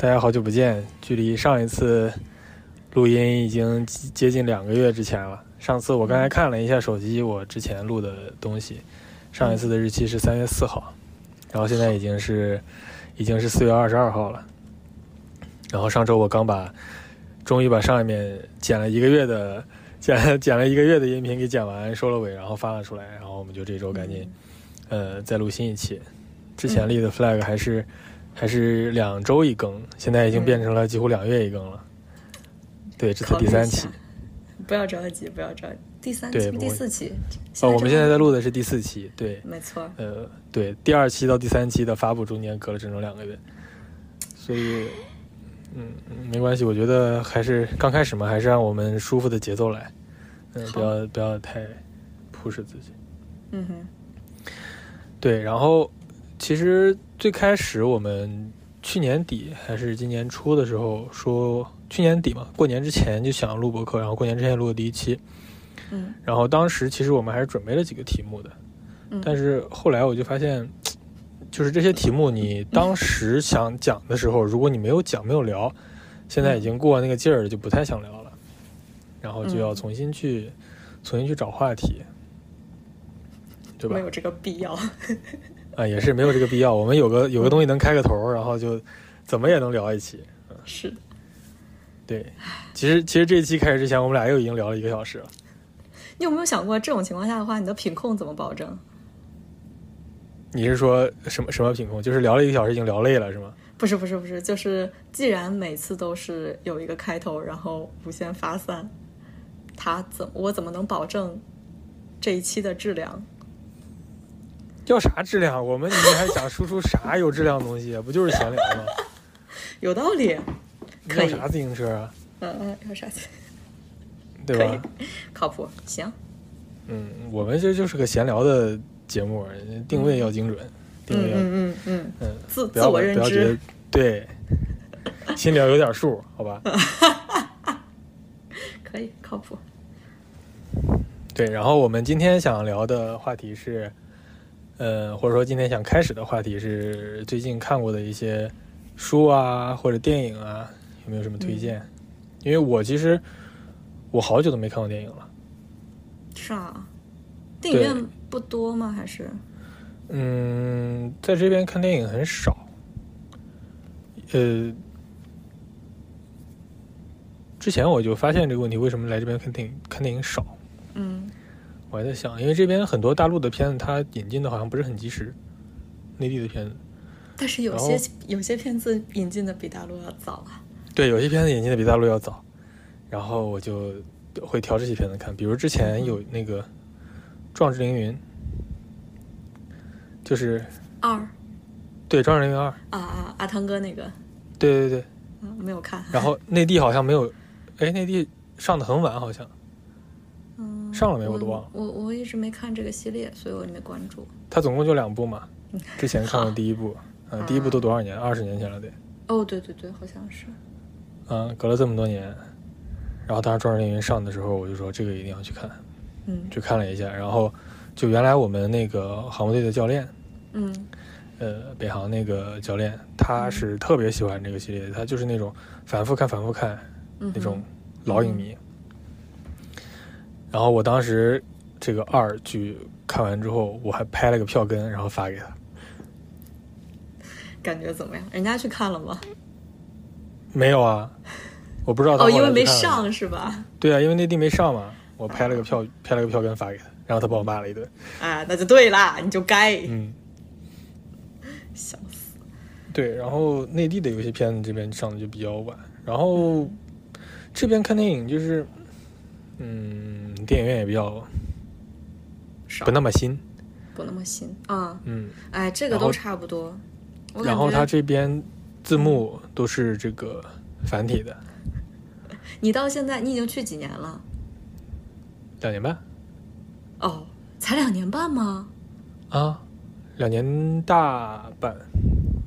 大家好久不见，距离上一次录音已经接近两个月之前了。上次我刚才看了一下手机，我之前录的东西，上一次的日期是三月四号，然后现在已经是已经是四月二十二号了。然后上周我刚把，终于把上面剪了一个月的剪剪了一个月的音频给剪完，收了尾，然后发了出来。然后我们就这周赶紧，呃，再录新一期。之前立的 flag 还是还是两周一更，现在已经变成了几乎两月一更了。对，这是第三期。不要着急，不要着急。第三对期、第四期。哦，我们现在在录的是第四期，对，没错。呃，对，第二期到第三期的发布中间隔了整整两个月，所以，嗯，没关系，我觉得还是刚开始嘛，还是让我们舒服的节奏来，嗯，不要不要太 push 自己。嗯哼。对，然后其实最开始我们去年底还是今年初的时候说，去年底嘛，过年之前就想录博客，然后过年之前录的第一期。嗯。然后当时其实我们还是准备了几个题目的，嗯。但是后来我就发现，就是这些题目你当时想讲的时候，如果你没有讲没有聊，现在已经过那个劲儿了，就不太想聊了，然后就要重新去重新去找话题。对吧？没有这个必要。啊，也是没有这个必要。我们有个有个东西能开个头，然后就怎么也能聊一起。嗯，是。对，其实其实这一期开始之前，我们俩又已经聊了一个小时了。你有没有想过，这种情况下的话，你的品控怎么保证？你是说什么什么品控？就是聊了一个小时，已经聊累了，是吗？不是不是不是，就是既然每次都是有一个开头，然后无限发散，他怎我怎么能保证这一期的质量？要啥质量？我们你们还想输出啥有质量的东西？不就是闲聊吗？有道理。要啥自行车啊？嗯嗯，要啥？对吧？靠谱，行。嗯，我们这就是个闲聊的节目，定位要精准，定位要嗯嗯嗯嗯，自自我认知，对，心里要有点数，好吧？可以，靠谱。对，然后我们今天想聊的话题是。呃，或者说今天想开始的话题是最近看过的一些书啊，或者电影啊，有没有什么推荐？因为我其实我好久都没看过电影了。是啊，电影院不多吗？还是？嗯，在这边看电影很少。呃，之前我就发现这个问题，为什么来这边看电影看电影少？嗯。我还在想，因为这边很多大陆的片子，它引进的好像不是很及时，内地的片子。但是有些有些片子引进的比大陆要早啊。对，有些片子引进的比大陆要早，然后我就会挑这些片子看。比如之前有那个《壮志凌云》，就是二。对，《壮志凌云二》。啊啊！阿汤哥那个。对对对。嗯，没有看。然后内地好像没有，哎，内地上的很晚，好像。上了没？我都忘了。我我一直没看这个系列，所以我也没关注。它总共就两部嘛，之前看了 第一部，嗯，第一部都多少年？二十年前了得。哦，对对对，好像是。嗯，隔了这么多年，然后当时《壮志凌云》上的时候，我就说这个一定要去看。嗯。去看了一下，然后就原来我们那个航母队的教练，嗯，呃，北航那个教练，他是特别喜欢这个系列，他就是那种反复看、反复看那种老影迷。然后我当时这个二剧看完之后，我还拍了个票根，然后发给他。感觉怎么样？人家去看了吗？没有啊，我不知道他。哦，因为没上是吧？对啊，因为内地没上嘛，我拍了个票，拍了个票根发给他，然后他把我骂了一顿。啊，那就对啦，你就该。嗯。笑死。对，然后内地的有些片子这边上的就比较晚，然后这边看电影就是。嗯，电影院也比较不那么新，不那么新啊。嗯，哎，这个都差不多。然后他这边字幕都是这个繁体的。你到现在，你已经去几年了？两年半。哦，才两年半吗？啊，两年大半。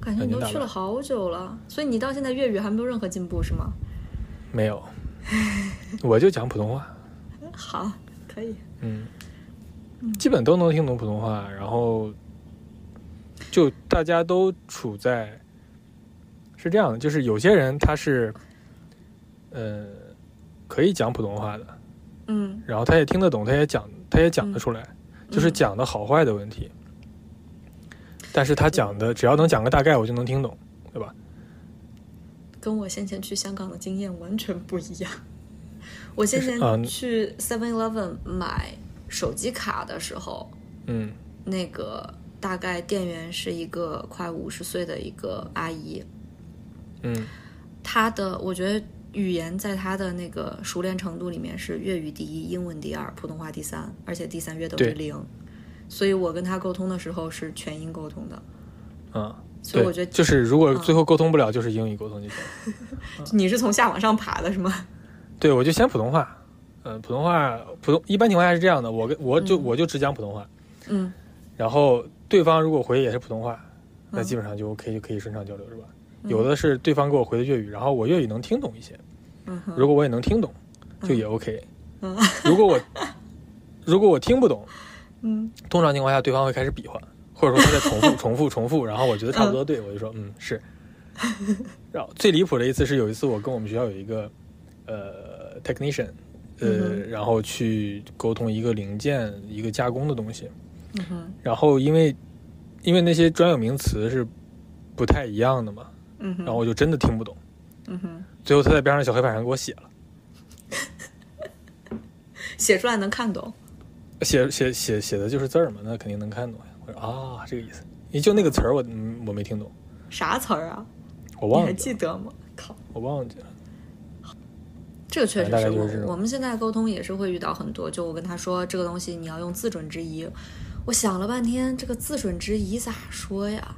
感觉你都去了好久了，所以你到现在粤语还没有任何进步是吗？没有，我就讲普通话。好，可以。嗯，基本都能听懂普通话，然后就大家都处在是这样的，就是有些人他是呃可以讲普通话的，嗯然后他也听得懂，他也讲他也讲得出来，就是嗯讲的好坏的问题。但是他讲的只要能讲个大概，我就能听懂，对吧？跟我先前去香港的经验完全不一样。我先前啊去 Seven Eleven 买手机卡的时候，嗯。那个大概店员是一个快五十岁的一个阿姨，嗯。她的我觉得语言在她的那个熟练程度里面是粤语第一，英文第二，普通话第三，而且第三阅读是零，所以我跟她沟通的时候是全英沟通的，啊，所以我觉得就是如果嗯。最后沟通不了，就是英语沟通就行。你是从下往上爬的是吗？对，我就先普通话，嗯、普通话普通一般情况下是这样的，我跟我就、我就只讲普通话，嗯。然后对方如果回也是普通话，那嗯。基本上就 OK 就可以顺畅交流，是吧？有的是对方给我回的粤语，然后我粤语能听懂一些，嗯如果我也能听懂，就也 OK。嗯。如果我 如果我听不懂，嗯。通常情况下对方会开始比划，或者说他在重复、重复、重复，然后我觉得差不多对，我就说嗯是。然后最离谱的一次是有一次我跟我们学校有一个呃 technician，呃，嗯然后去沟通一个零件一个加工的东西，嗯哼。然后因为因为那些专有名词是不太一样的嘛，嗯哼。然后我就真的听不懂，嗯哼，最后他在边上小黑板上给我写了，写出来能看懂。写写写写的就是字儿嘛，那肯定能看懂呀。我说啊这个意思，你就那个词儿我嗯我没听懂，啥词儿啊？我你还忘记了，记得吗？靠，我忘记了。这个确实是我们现在沟通也是会遇到很多。就我跟他说这个东西你要用自准之仪，我想了半天，这个自准之仪咋说呀？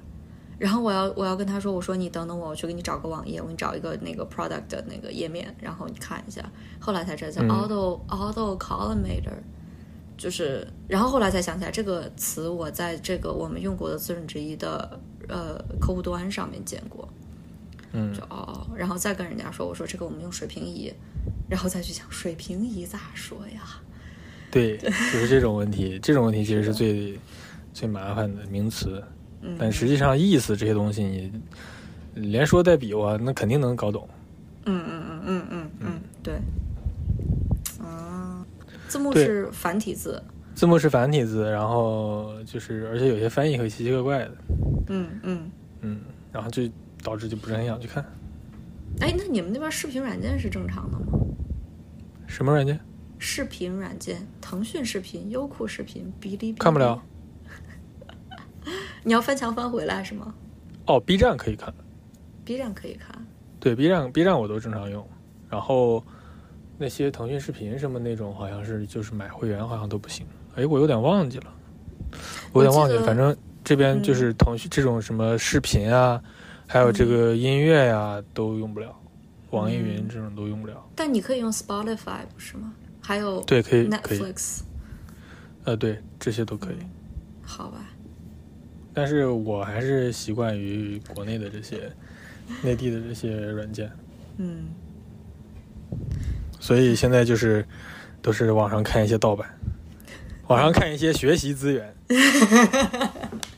然后我要我要跟他说，我说你等等我，我去给你找个网页，我给你找一个那个 product 的那个页面，然后你看一下。后来才知道叫嗯 auto、auto collimator，就是，然后后来才想起来这个词我在这个我们用过的自准之一的呃客户端上面见过。嗯就哦，然后再跟人家说，我说这个我们用水平仪，然后再去想水平仪咋说呀？对，就是这种问题，这种问题其实是最最麻烦的名词，嗯，但实际上意思这些东西你连说带比划，那肯定能搞懂。嗯嗯嗯嗯嗯嗯，对。啊，字幕是繁体字，字幕是繁体字，然后就是而且有些翻译会奇奇怪怪的，嗯嗯。嗯，然后就导致就不是很想去看。哎，那你们那边视频软件是正常的吗？什么软件？视频软件，腾讯视频、优酷视频、哔哩哔哩看不了。你要翻墙翻回来是吗哦，B 站可以看，？B 站可以看。对 B 站 B 站我都正常用，然后那些腾讯视频什么那种，好像是就是买会员好像都不行。哎，我有点忘记了，我有点忘记了。反正这边嗯就是腾讯这种什么视频啊，还有这个音乐呀、都用不了，网易云嗯这种都用不了。但你可以用 Spotify 不是吗？还有对，可以可以，Netflix，呃，对，这些都可以。好吧？但是我还是习惯于国内的这些内地的这些软件，嗯，所以现在就是都是网上看一些盗版，网上看一些学习资源，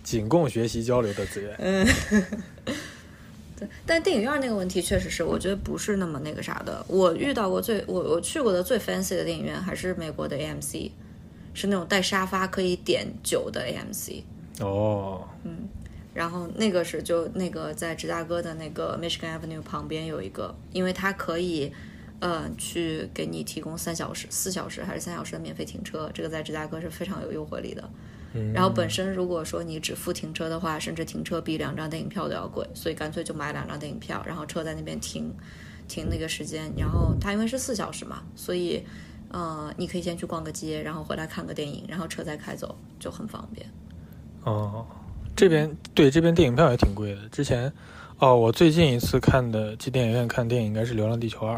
仅供学习交流的资源。对。但电影院那个问题确实是，我觉得不是那么那个啥的。我遇到过最我我去过的最 fancy 的电影院还是美国的 AMC，是那种带沙发可以点酒的 AMC。哦，嗯然后那个是就那个在芝加哥的那个 Michigan Avenue 旁边有一个，因为它可以，呃，去给你提供三小时、四小时还是三小时的免费停车，这个在芝加哥是非常有诱惑力的。嗯然后本身如果说你只付停车的话，甚至停车比两张电影票都要贵，所以干脆就买两张电影票，然后车在那边停，停那个时间，然后它因为是四小时嘛，所以呃，你可以先去逛个街，然后回来看个电影，然后车再开走，就很方便。哦，这边对这边电影票也挺贵的。之前，哦，我最近一次看的去电影院看电影应该是《流浪地球二》，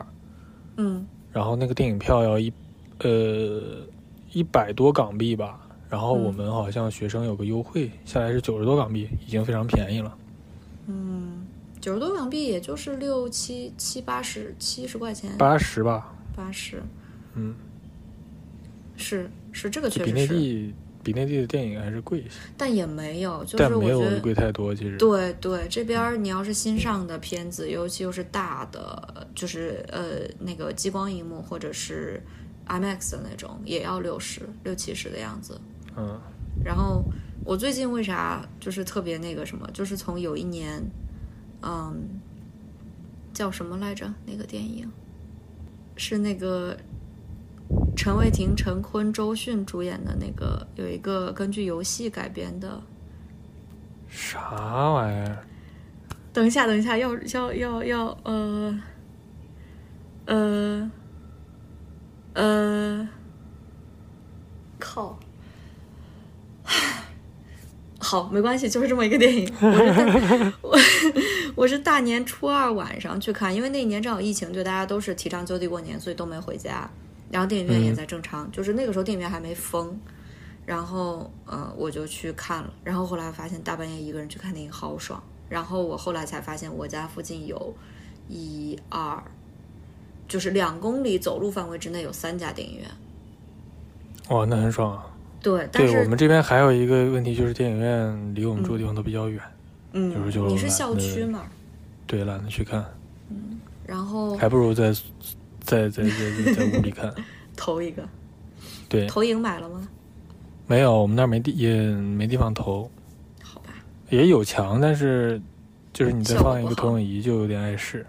嗯然后那个电影票要一呃一百多港币吧，然后我们好像学生有个优惠，下来是九十多港币，已经非常便宜了。嗯，九十多港币也就是六七七八十七十块钱，八十吧，八十嗯，是是这个确实是。内地比内地的电影还是贵一些，但也没有，就是没有我觉得贵太多。其实，对对，这边你要是新上的片子，尤其又是大的，就是呃那个激光荧幕或者是 IMAX 的那种，也要六十六七十的样子。嗯，然后我最近为啥就是特别那个什么，就是从有一年，嗯，叫什么来着？那个电影是那个陈伟霆、陈坤、周迅主演的那个，有一个根据游戏改编的。啥玩意儿？等一下，等一下，要要要要，呃，呃，呃，靠！好，没关系，就是这么一个电影。我是大我我是大年初二晚上去看，因为那一年正好疫情，就大家都是提倡就地过年，所以都没回家。然后电影院也在正常，就是那个时候电影院还没封。然后，呃，我就去看了。然后后来发现大半夜一个人去看电影好爽。然后我后来才发现，我家附近有一二，就是两公里走路范围之内有三家电影院。哇，那很爽啊！对，但是对我们这边还有一个问题，就是电影院离我们住的地方都比较远，嗯，有时候就你是懒得校区嘛？对，懒得去看，嗯然后还不如在在在在在屋里看。投一个，对，投影买了吗？没有，我们那儿没地也没地方投，好吧，也有墙，但是就是你再放一个投影仪就有点碍事。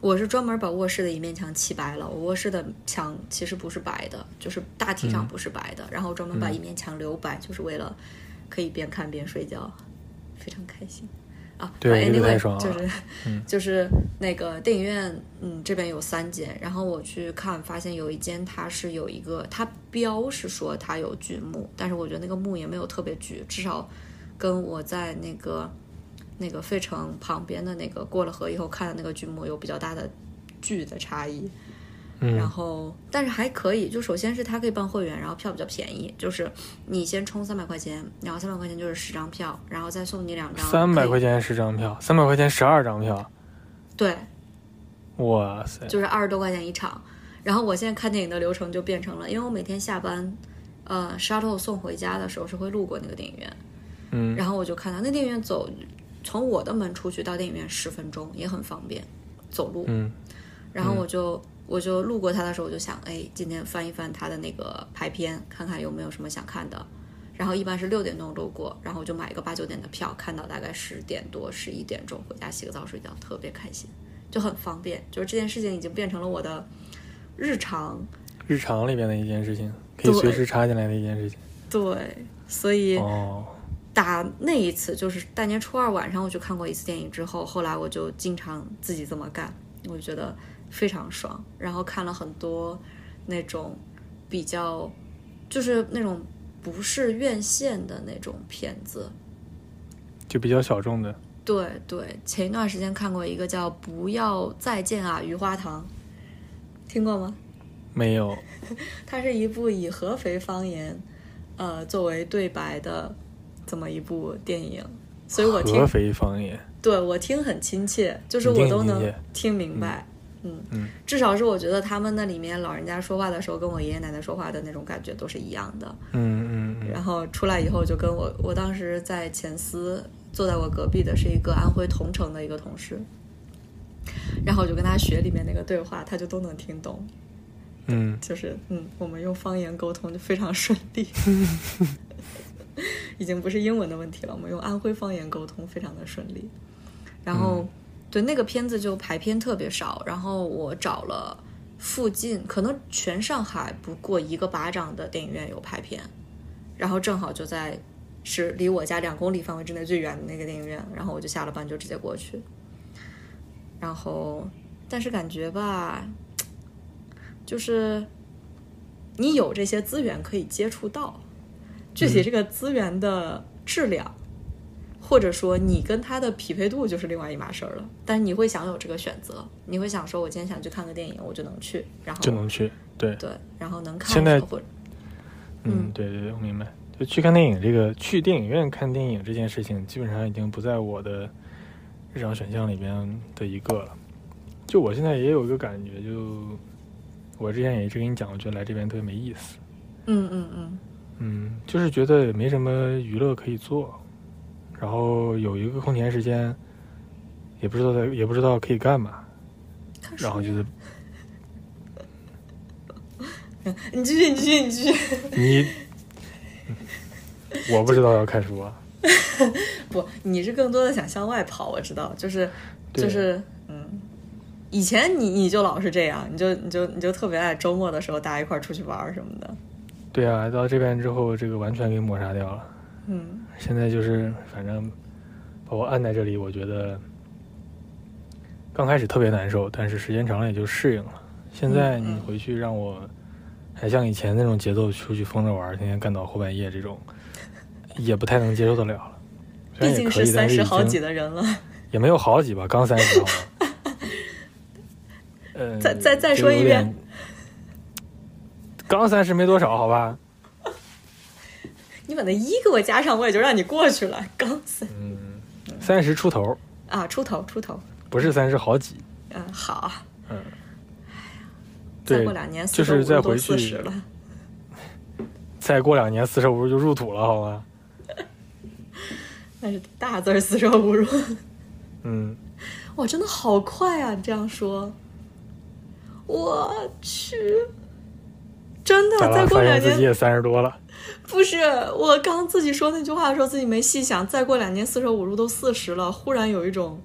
我是专门把卧室的一面墙漆白了。我卧室的墙其实不是白的，就是大体上嗯不是白的，然后专门把嗯一面墙留白，就是为了可以边看边睡觉，非常开心啊。对 anyway, 太爽了就是、嗯 就是那个电影院，嗯，这边有三间，然后我去看，发现有一间它是有一个，它标是说它有剧目，但是我觉得那个幕也没有特别剧，至少跟我在那个那个费城旁边的那个过了河以后看的那个剧目有比较大的剧的差异。嗯然嗯，后，但是还可以，就首先是它可以办会员，然后票比较便宜，就是你先充三百块钱，然后三百块钱就是十张票，然后再送你两张三百块钱，钱十张票，三百块钱十二张票，对，哇塞！就是二十多块钱一场。然后我现在看电影的流程就变成了，因为我每天下班，呃，shuttle 送回家的时候是会路过那个电影院，嗯，然后我就看到那电影院走，从我的门出去到电影院十分钟，也很方便，走路。嗯然后我就、我就路过它的时候，我就想，哎，今天翻一翻它的那个排片，看看有没有什么想看的。然后一般是六点钟路过，然后我就买一个八九点的票，看到大概十点多、十一点钟回家洗个澡睡觉，特别开心，就很方便。就是这件事情已经变成了我的日常，日常里边的一件事情，可以随时插进来的一件事情。对，所以哦，打那一次就是大年初二晚上我去看过一次电影之后，后来我就经常自己这么干，我就觉得非常爽。然后看了很多那种比较，就是那种不是院线的那种片子。就比较小众的。对对，前一段时间看过一个叫《不要再见啊，余花堂》，听过吗？没有，它是一部以合肥方言，呃，作为对白的这么一部电影，所以我听合肥方言。对我听很亲切，就是我都能听明白。嗯嗯至少是我觉得他们那里面老人家说话的时候，跟我爷爷奶奶说话的那种感觉都是一样的。嗯嗯嗯，然后出来以后，就跟我我当时在前司坐在我隔壁的是一个安徽桐城的一个同事，然后我就跟他学里面那个对话，他就都能听懂。嗯就是嗯，我们用方言沟通就非常顺利，已经不是英文的问题了，我们用安徽方言沟通非常的顺利。然后、对那个片子就排片特别少，然后我找了附近可能全上海不过一个巴掌的电影院有排片，然后正好就在是离我家两公里范围之内最远的那个电影院，然后我就下了班就直接过去。然后，但是感觉吧，就是你有这些资源可以接触到，具体这个资源的质量，或者说你跟它的匹配度就是另外一码事儿了。但是你会想有这个选择，你会想说，我今天想去看个电影，我就能去，然后就能去。对，对，然后能看现在嗯，对对对，我明白。就去看电影这个，去电影院看电影这件事情，基本上已经不在我的日常选项里边的一个了。就我现在也有一个感觉，就我之前也一直跟你讲，我觉得来这边特别没意思。嗯嗯嗯嗯，就是觉得也没什么娱乐可以做，然后有一个空闲时间，也不知道在也不知道可以干嘛，然后就是 你继续，你继续，你继续。你，我不知道要看书啊，不，你是更多的想向外跑，我知道，就是就是嗯，以前你你就老是这样，你就你就你就特别爱周末的时候大家一块儿出去玩什么的。对啊，到这边之后，这个完全给抹杀掉了。嗯现在就是反正把我按在这里，我觉得刚开始特别难受，但是时间长了也就适应了。现在你回去让我还像以前那种节奏出去疯着玩，天天干到后半夜这种，也不太能接受得了了。毕竟也可以，三但是已十好几的人了，也没有好几吧，刚三十好吗？嗯，再再再说一遍，刚三十没多少，好吧？你把那一给我加上，我也就让你过去了。刚三嗯，三十出头，啊，出头出头，不是三十好几。嗯，好，嗯，再过两年就四十五都是再回去四十了，再过两年四舍五入就入土了，好吗？那是大字儿四舍五入。嗯，哇，真的好快啊！你这样说，我去，真的，再过两年现自己也三十多了。不是我刚自己说那句话的时候，自己没细想，再过两年四舍五入都四十了，忽然有一种，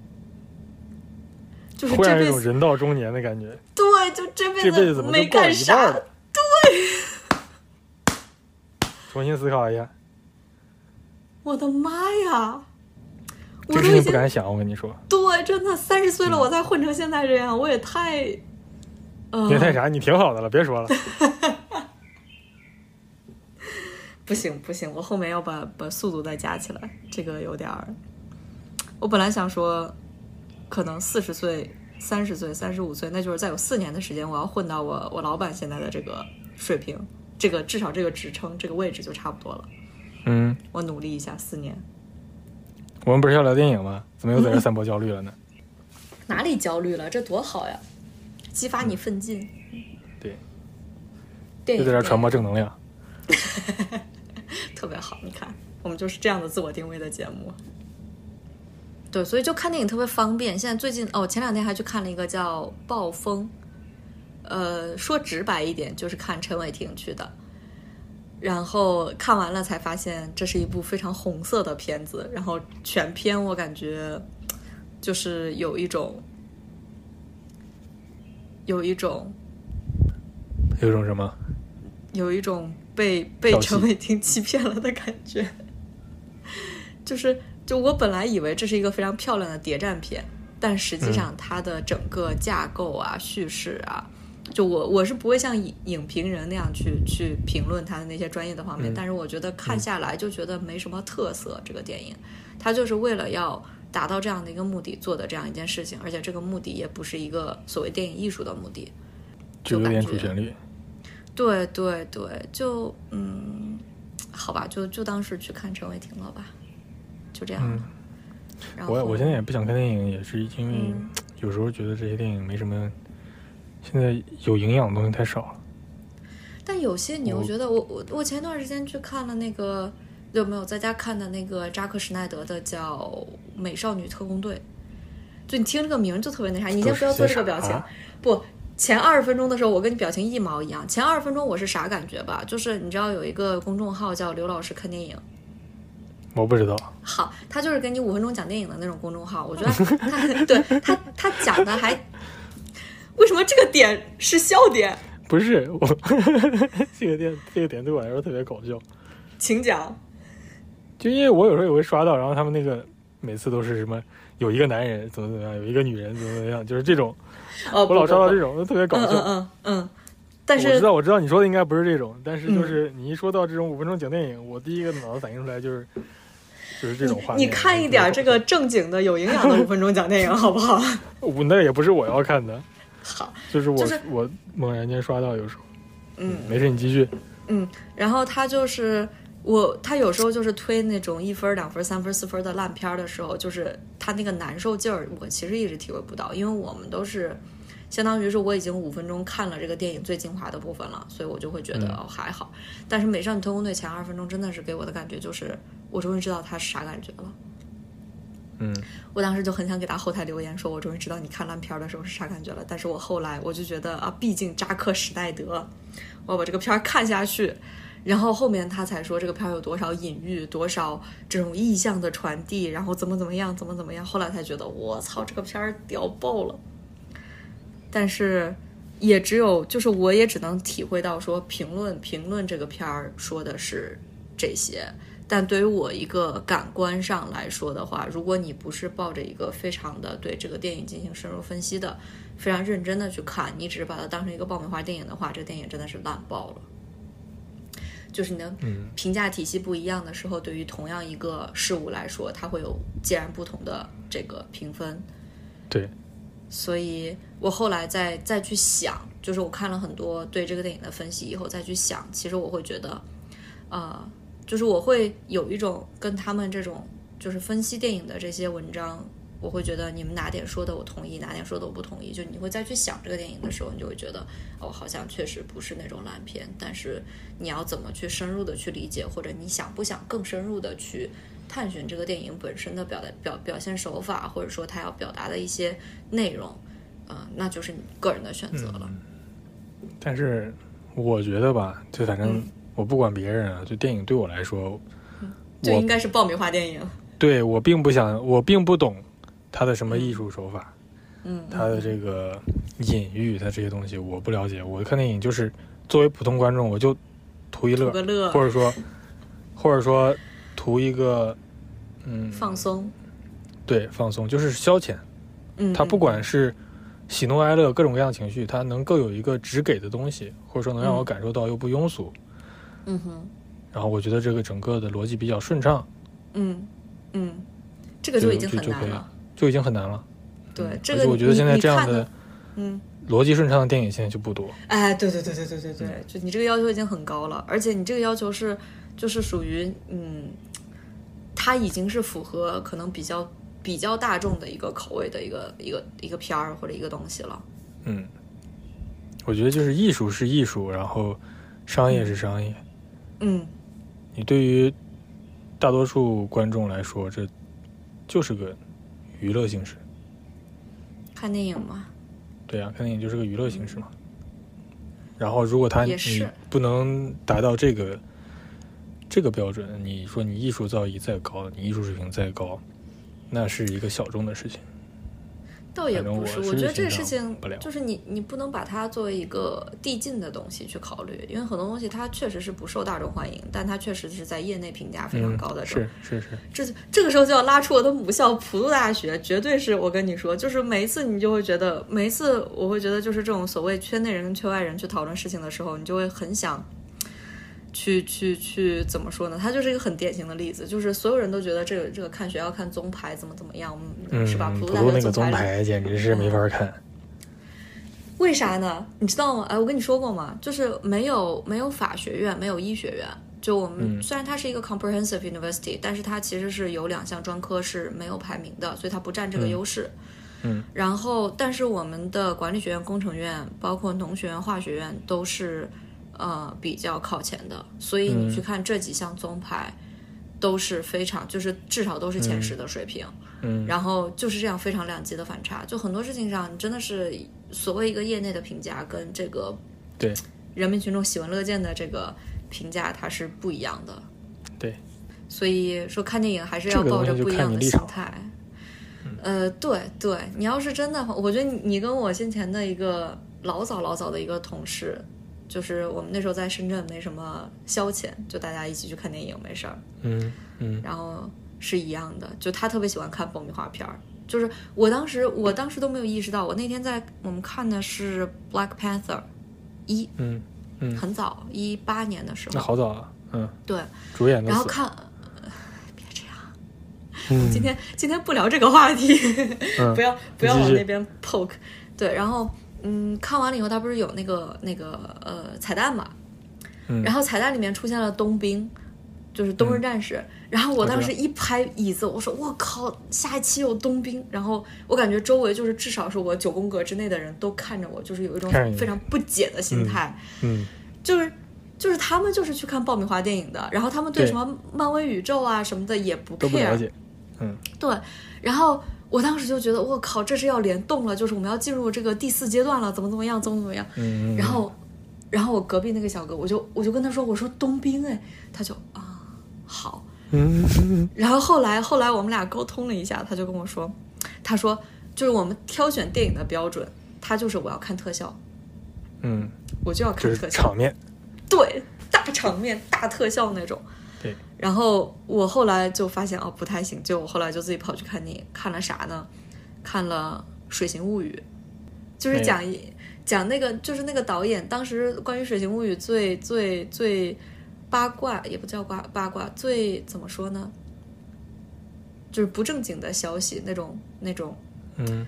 就是忽然有一种人到中年的感觉，对，就这辈子没干啥，对？重新思考一下，我的妈呀！我这个事情都已经不敢想。我跟你说，对，真的三十岁了，我才混成现在这样，我也太，呃，别太啥，你挺好的了，别说了。不行不行，我后面要把把速度再加起来，这个有点儿。我本来想说，可能四十岁、三十岁、三十五岁，那就是再有四年的时间，我要混到我我老板现在的这个水平，这个至少这个职称、这个位置就差不多了。嗯，我努力一下，四年。我们不是要聊电影吗？怎么又在这散播焦虑了呢？哪里焦虑了？这多好呀，激发你奋进。对，电影又在这传播正能量。特别好，你看，我们就是这样的自我定位的节目。对，所以就看电影特别方便。现在最近哦，前两天还去看了一个叫《暴风》，呃，说直白一点，就是看陈伟霆去的。然后看完了才发现，这是一部非常红色的片子。然后全片我感觉就是有一种，有一种，有一种什么？有一种被被陈伟霆欺骗了的感觉。就是，就我本来以为这是一个非常漂亮的谍战片，但实际上它的整个架构啊、叙事啊，就我我是不会像影影评人那样去去评论它的那些专业的方面，嗯但是我觉得看下来就觉得没什么特色。这个电影，它就是为了要达到这样的一个目的做的这样一件事情，而且这个目的也不是一个所谓电影艺术的目的。就有点就感觉主旋律。对对对，就嗯，好吧，就就当是去看陈伟霆了吧，就这样。嗯，然后我我现在也不想看电影，也是因为嗯 有时候觉得这些电影没什么，现在有营养的东西太少了。但有些你又我觉得我我我前段时间去看了那个有没有在家看的那个扎克施奈德的叫《美少女特工队》，就你听这个名儿就特别那啥，你先不要做这个表情，不。前二十分钟的时候，我跟你表情一毛一样。前二十分钟我是啥感觉吧？就是你知道有一个公众号叫刘老师看电影，我不知道，好，他就是给你五分钟讲电影的那种公众号，我觉得他 对他他讲的还，为什么这个点是笑点？不是我这个点这个点对我来说特别搞笑，请讲。就因为我有时候也会刷到，然后他们那个每次都是什么有一个男人怎么怎么样，有一个女人怎么怎么样，就是这种，哦，我老刷到这种，种，特别搞笑。嗯嗯嗯但是我知道我知道你说的应该不是这种，但是嗯就是你一说到这种五分钟讲电影，我第一个脑子反应出来就是就是这种画面。你看一点这个正经的、有营养的五分钟讲电影，好不好？我那也不是我要看的，好，就是我、就是我猛然间刷到有时候，嗯没事你继续。嗯，然后他就是我，他有时候就是推那种一分、两分、三分、四分的烂片儿的时候，就是他那个难受劲儿，我其实一直体会不到，因为我们都是相当于是我已经五分钟看了这个电影最精华的部分了，所以我就会觉得、嗯哦还好。但是《美少女特工队》前二十分钟真的是给我的感觉就是，我终于知道他是啥感觉了。嗯，我当时就很想给他后台留言，说我终于知道你看烂片儿的时候是啥感觉了。但是我后来我就觉得啊，毕竟扎克史奈德，我要把这个片儿看下去。然后后面他才说这个片儿有多少隐喻，多少这种意象的传递，然后怎么怎么样，怎么怎么样。后来才觉得我操，这个片儿屌爆了。但是也只有就是我也只能体会到说评论评论这个片儿说的是这些，但对于我一个感官上来说的话，如果你不是抱着一个非常的对这个电影进行深入分析的、非常认真的去看，你只是把它当成一个爆米花电影的话，这个电影真的是烂爆了。就是你的评价体系不一样的时候，对于同样一个事物来说，它会有截然不同的这个评分。对，所以我后来再再去想，就是我看了很多对这个电影的分析以后再去想，其实我会觉得，呃，就是我会有一种跟他们这种就是分析电影的这些文章，我会觉得你们哪点说的我同意，哪点说的我不同意，就你会再去想这个电影的时候，你就会觉得哦，好像确实不是那种烂片，但是你要怎么去深入的去理解，或者你想不想更深入的去探寻这个电影本身的表达表表现手法，或者说它要表达的一些内容，呃，那就是你个人的选择了。但是我觉得吧，就反正我不管别人啊，就电影对我来说，我就应该是爆米花电影。对我并不想，我并不懂它的什么艺术手法，嗯，他的这个隐喻，他这些东西我不了解。我看电影就是作为普通观众，我就图一乐，乐，或者说，或者说图一个，嗯，放松。对放松，就是消遣。嗯，他不管是喜怒哀乐各种各样的情绪，他能够有一个只给的东西，或者说能让我感受到又不庸俗。嗯哼，然后我觉得这个整个的逻辑比较顺畅，嗯嗯，这个就已经很就可以难了。就已经很难了。对，嗯这个我觉得现在这样的嗯，逻辑顺畅的电影现在就不多。哎，对对对对对对对，就你这个要求已经很高了，而且你这个要求是就是属于嗯，它已经是符合可能比较比较大众的一个口味的一个一个一个片儿或者一个东西了。嗯，我觉得就是艺术是艺术，然后商业是商业。嗯你对于大多数观众来说，这就是个娱乐形式。看电影吗，对呀、看电影就是个娱乐形式嘛。然后，如果他你不能达到这个这个标准，你说你艺术造诣再高，你艺术水平再高，那是一个小众的事情。倒也不是，我觉得这个事情就是你你不能把它作为一个递进的东西去考虑，因为很多东西它确实是不受大众欢迎，但它确实是在业内评价非常嗯高的这种是是是，这这个时候就要拉出我的母校普渡大学，绝对是我跟你说，就是每一次你就会觉得，每一次我会觉得，就是这种所谓圈内人跟圈外人去讨论事情的时候，你就会很想去去去怎么说呢？它就是一个很典型的例子，就是所有人都觉得这个这个看学校看宗排怎么怎么样，嗯，是吧？普普渡那个宗学宗排简直是没法看。为啥呢？你知道吗？哎，我跟你说过吗？就是没有没有法学院，没有医学院。就我们、嗯虽然它是一个 comprehensive university，但是它其实是有两项专科是没有排名的，所以它不占这个优势。嗯，然后但是我们的管理学院、工程院，包括农学院、化学院都是呃比较靠前的，所以你去看这几项综排。都是非常，就是至少都是前十的水平，嗯然后就是这样非常两极的反差，就很多事情上，你真的是所谓一个业内的评价跟这个对人民群众喜闻乐见的这个评价，它是不一样的。对，所以说看电影还是要抱着不一样的心态。呃，对对，你要是真的，我觉得你你跟我先前的一个老早老早的一个同事，就是我们那时候在深圳没什么消遣，就大家一起去看电影没事儿，嗯嗯然后是一样的，就他特别喜欢看爆米花片儿。就是我当时，我当时都没有意识到，我那天在我们看的是《Black Panther》一，嗯嗯，很早，一八年的时候那候，好早啊。嗯，对，主演都死了。然后看，呃别这样，嗯今天今天不聊这个话题，嗯不要不要往那边 poke。对，然后嗯，看完了以后，他不是有那个那个呃彩蛋嘛，嗯。然后彩蛋里面出现了冬兵，就是《冬日战士》然后我当时一拍椅子，我说我靠，下一期有冬兵。然后我感觉周围就是至少是我九宫格之内的人都看着我，就是有一种非常不解的心态，嗯，就是就是他们就是去看爆米花电影的，然后他们对对。什么漫威宇宙啊什么的也不 care，解。对，然后我当时就觉得我靠，这是要联动了，就是我们要进入这个第四阶段了，怎么怎么样，怎么怎么样。嗯，嗯然后，然后我隔壁那个小哥，我就我就跟他说，我说冬兵哎，他就啊好。嗯，然后后来后来我们俩沟通了一下，他就跟我说，他说就是我们挑选电影的标准，他就是我要看特效，嗯，我就要看特效，场面。对，大场面、大特效那种。对。然后我后来就发现哦不太行，就我后来就自己跑去看电影，看了啥呢？看了《水形物语》，就是讲一讲那个就是那个导演当时关于《水形物语》最最最八卦也不叫八八卦，最怎么说呢？就是不正经的消息那种那种嗯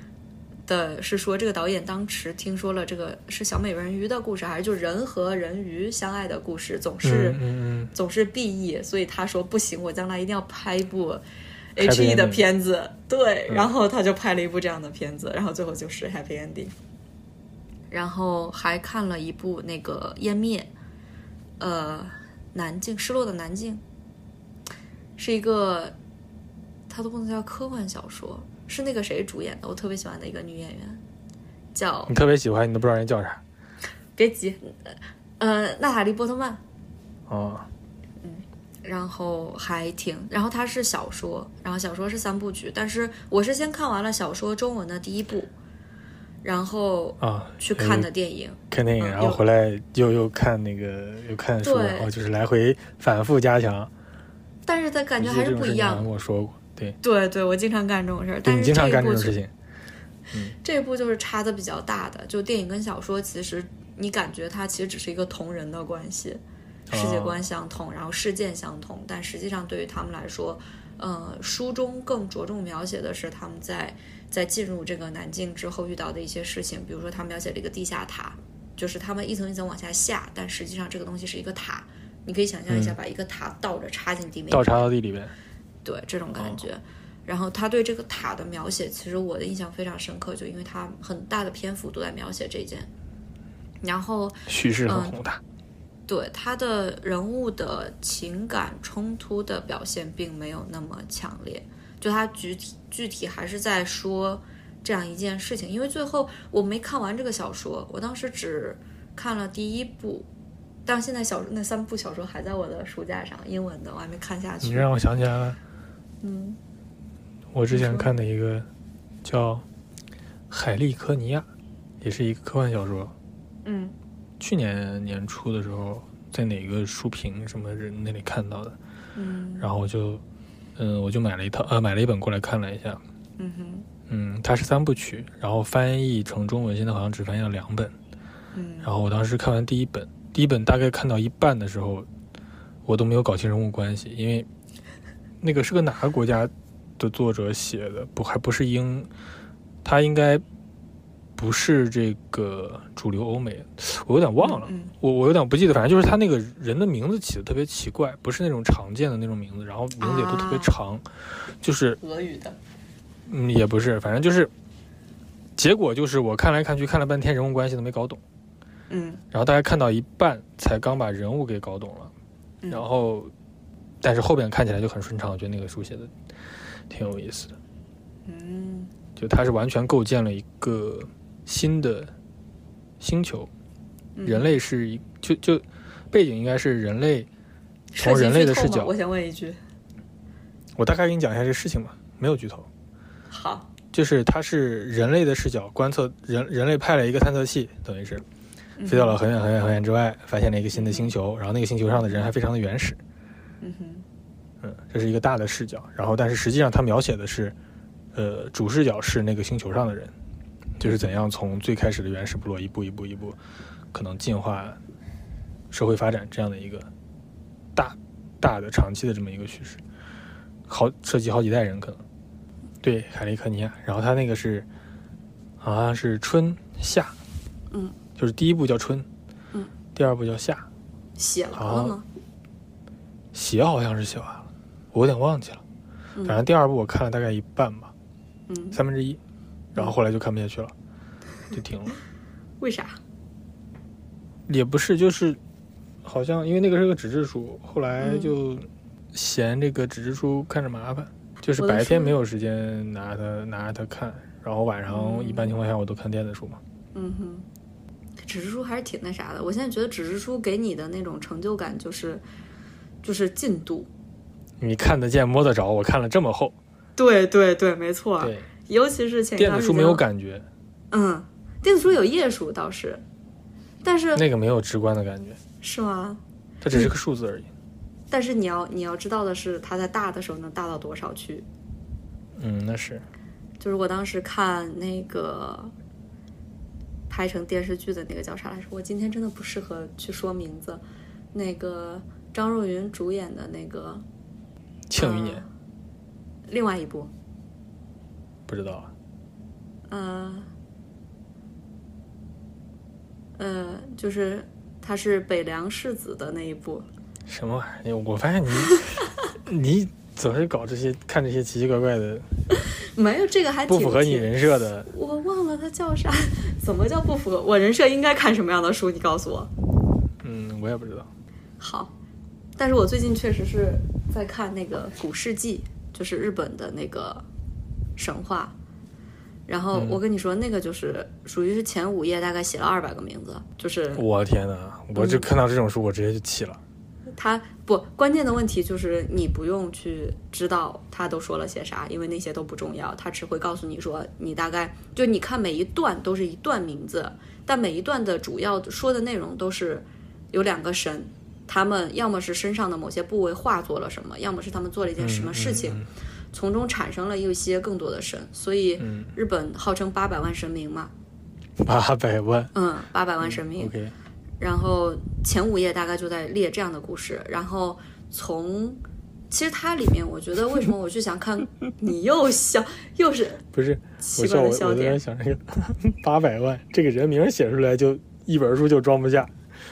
的是说，这个导演当时听说了这个是小美人鱼的故事，还是就人和人鱼相爱的故事，总是、嗯嗯总是 B E，所以他说不行，我将来一定要拍一部 H E 的片子。对，嗯然后他就拍了一部这样的片子，然后最后就是 Happy Ending。然后还看了一部那个《湮灭》，呃，南境失落的南境，是一个，它都不能叫科幻小说，是那个谁主演的，我特别喜欢的一个女演员，叫你特别喜欢，你都不知道人叫啥。别急，呃，娜塔莉波特曼。哦，嗯然后还挺，然后它是小说，然后小说是三部曲，但是我是先看完了小说中文的第一部，然后啊，去看的电影。看电影，嗯然后回来又又看那个又看书，对然后就是来回反复加强。但是它感觉还是不一样。跟我说过，对，对对，我经常干这种事儿，但是你经常干这一部这种事情。这一部就是差的比较大的，就电影跟小说其实你感觉它其实只是一个同人的关系，世界观相同，然后事件相同，但实际上对于他们来说，呃，书中更着重描写的是他们在在进入这个南境之后遇到的一些事情，比如说他描写了一个地下塔，就是他们一层一层往下下，但实际上这个东西是一个塔，你可以想象一下，把一个塔倒着插进地面，倒插到地里边，对这种感觉。然后他对这个塔的描写，其实我的印象非常深刻，就因为他很大的篇幅都在描写这件。然后叙事很嗯宏大。对他的人物的情感冲突的表现并没有那么强烈，就他具体具体还是在说这样一件事情。因为最后我没看完这个小说，我当时只看了第一部，但现在小那三部小说还在我的书架上，英文的我还没看下去。你让我想起来了，嗯，我之前看的一个叫《海利科尼亚》，也是一个科幻小说。嗯去年年初的时候，在哪个书评什么人那里看到的，嗯然后我就，嗯，我就买了一套，呃，买了一本过来看了一下。嗯哼嗯，它是三部曲，然后翻译成中文，现在好像只翻译了两本。嗯然后我当时看完第一本，第一本大概看到一半的时候，我都没有搞清人物关系，因为那个是个哪个国家的作者写的，不还不是英，他应该不是这个主流欧美，我有点忘了，嗯我我有点不记得，反正就是他那个人的名字起的特别奇怪，不是那种常见的那种名字，然后名字也都特别啊。长，就是俄语的，嗯也不是，反正就是结果就是我看来看去看了半天，人物关系都没搞懂。嗯。然后大概看到一半才刚把人物给搞懂了，嗯。然后，但是后边看起来就很顺畅，我觉得那个书写的挺有意思的，嗯就它是完全构建了一个新的星球，嗯。人类是一就就背景应该是人类，从人类的视角。我想问一句，我大概给你讲一下这事情吧，没有剧透，好，就是它是人类的视角观测人人类派了一个探测器，等于是飞到了很远很远很远之外，发现了一个新的星球，然后那个星球上的人还非常的原始。嗯哼嗯，这是一个大的视角，然后但是实际上它描写的是，呃，主视角是那个星球上的人，就是怎样从最开始的原始部落一步一步一步，可能进化、社会发展这样的一个大大的长期的这么一个趋势，好涉及好几代人可能。对，海利克尼亚，然后它那个是好像是春夏，嗯，就是第一部叫春，嗯，第二部叫夏，写了了吗？写好像是写完了，我有点忘记了。嗯反正第二部我看了大概一半吧，嗯，三分之一，然后后来就看不下去了，就停了。为啥？也不是，就是好像因为那个是个纸质书，后来嗯就嫌这个纸质书看着麻烦，就是白天没有时间拿它拿着它看，然后晚上一般情况下我都看电子书嘛。嗯哼，纸质书还是挺那啥的。我现在觉得纸质书给你的那种成就感就是就是进度。你看得见摸得着，我看了这么厚，对对对，没错。对，尤其是前电子书没有感觉，嗯，电子书有页数倒是，但是那个没有直观的感觉，是吗？它只是个数字而已。但是你要你要知道的是，它在大的时候能大到多少去？嗯，那是就是我当时看那个拍成电视剧的那个叫啥来着？我今天真的不适合去说名字。那个张若昀主演的那个《庆余年》呃另外一部，不知道啊。呃，呃，就是他是北凉世子的那一部。什么玩意儿？我发现你 你总是搞这些看这些奇奇怪怪的 没有这个还挺不符合你人设的。我忘了他叫啥？怎么叫不符合我人设？应该看什么样的书？你告诉我。嗯，我也不知道。好，但是我最近确实是在看那个《古世纪》，就是日本的那个神话。然后嗯我跟你说，那个就是属于是前五页大概写了二百个名字，就是我天哪！我嗯就看到这种书，我直接就气了。他不关键的问题就是你不用去知道他都说了些啥，因为那些都不重要，他只会告诉你说你大概就你看每一段都是一段名字，但每一段的主要说的内容都是有两个神，他们要么是身上的某些部位化作了什么，要么是他们做了一件什么事情，嗯从中产生了一些更多的神，所以嗯。日本号称八百万神明嘛，八百万。嗯，八百万神明，，OK，然后前五页大概就在列这样的故事，然后从其实它里面，我觉得为什么我就想看，你又笑 又是不是，奇我笑我怪的笑点。我在那，想这个八百万这个人名写出来就一本书就装不下。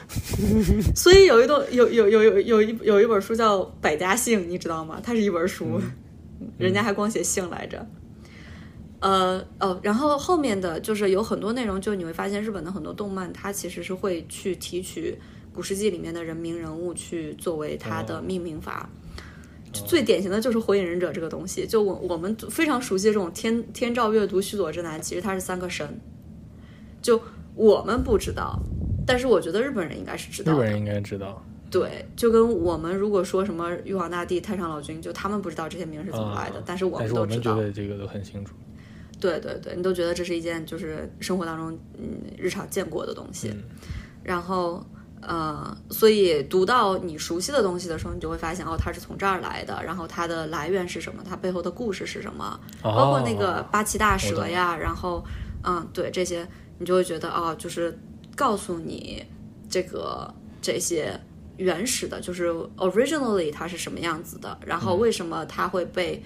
所以有一段有有有有有一有一本书叫《百家姓》，你知道吗？它是一本书，人家还光写姓来着。呃哦，然后后面的就是有很多内容，就你会发现日本的很多动漫，它其实是会去提取古世纪里面的人名人物去作为它的命名法。最典型的就是《火影忍者》这个东西，就我我们非常熟悉的这种天天照阅读须佐之男，其实他是三个神，就我们不知道，但是我觉得日本人应该是知道的。日本人应该知道，对，就跟我们如果说什么玉皇大帝、太上老君，就他们不知道这些名是怎么来的，啊但是我们们都知道。觉得这个都很清楚。对对对，你都觉得这是一件就是生活当中嗯日常见过的东西，嗯然后呃，所以读到你熟悉的东西的时候，你就会发现哦，它是从这儿来的，然后它的来源是什么，它背后的故事是什么，包括那个哦八岐大蛇呀，然后嗯，对这些，你就会觉得哦，就是告诉你这个这些原始的，就是 originally 它是什么样子的，然后为什么它会被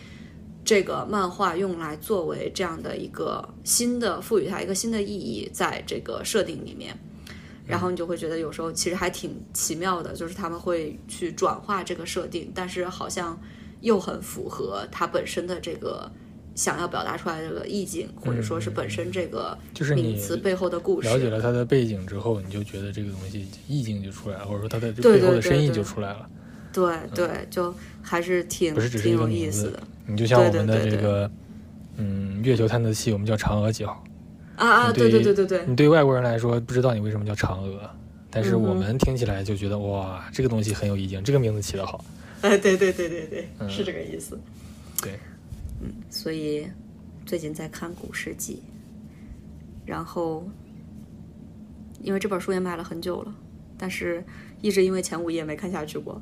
这个漫画用来作为这样的一个新的赋予它一个新的意义，在这个设定里面。然后你就会觉得有时候其实还挺奇妙的，就是他们会去转化这个设定，但是好像又很符合它本身的这个想要表达出来的这个意境，或者说是本身这个就是你名词背后的故事。了解了它的背景之后，你就觉得这个东西意境就出来了，或者说它的背后的深意就出来了。对对，就还是挺不是只是挺有一个意思的你就像我们的这个，嗯，月球探测器，我们叫嫦娥几号。啊啊！对对对对对对，你对外国人来说不知道你为什么叫嫦娥，但是我们听起来就觉得哇，这个东西很有意境，这个名字起得好。哎，对对对对对，嗯是这个意思。对，所以最近在看《古世纪》，然后因为这本书也买了很久了，但是一直因为前五页没看下去过，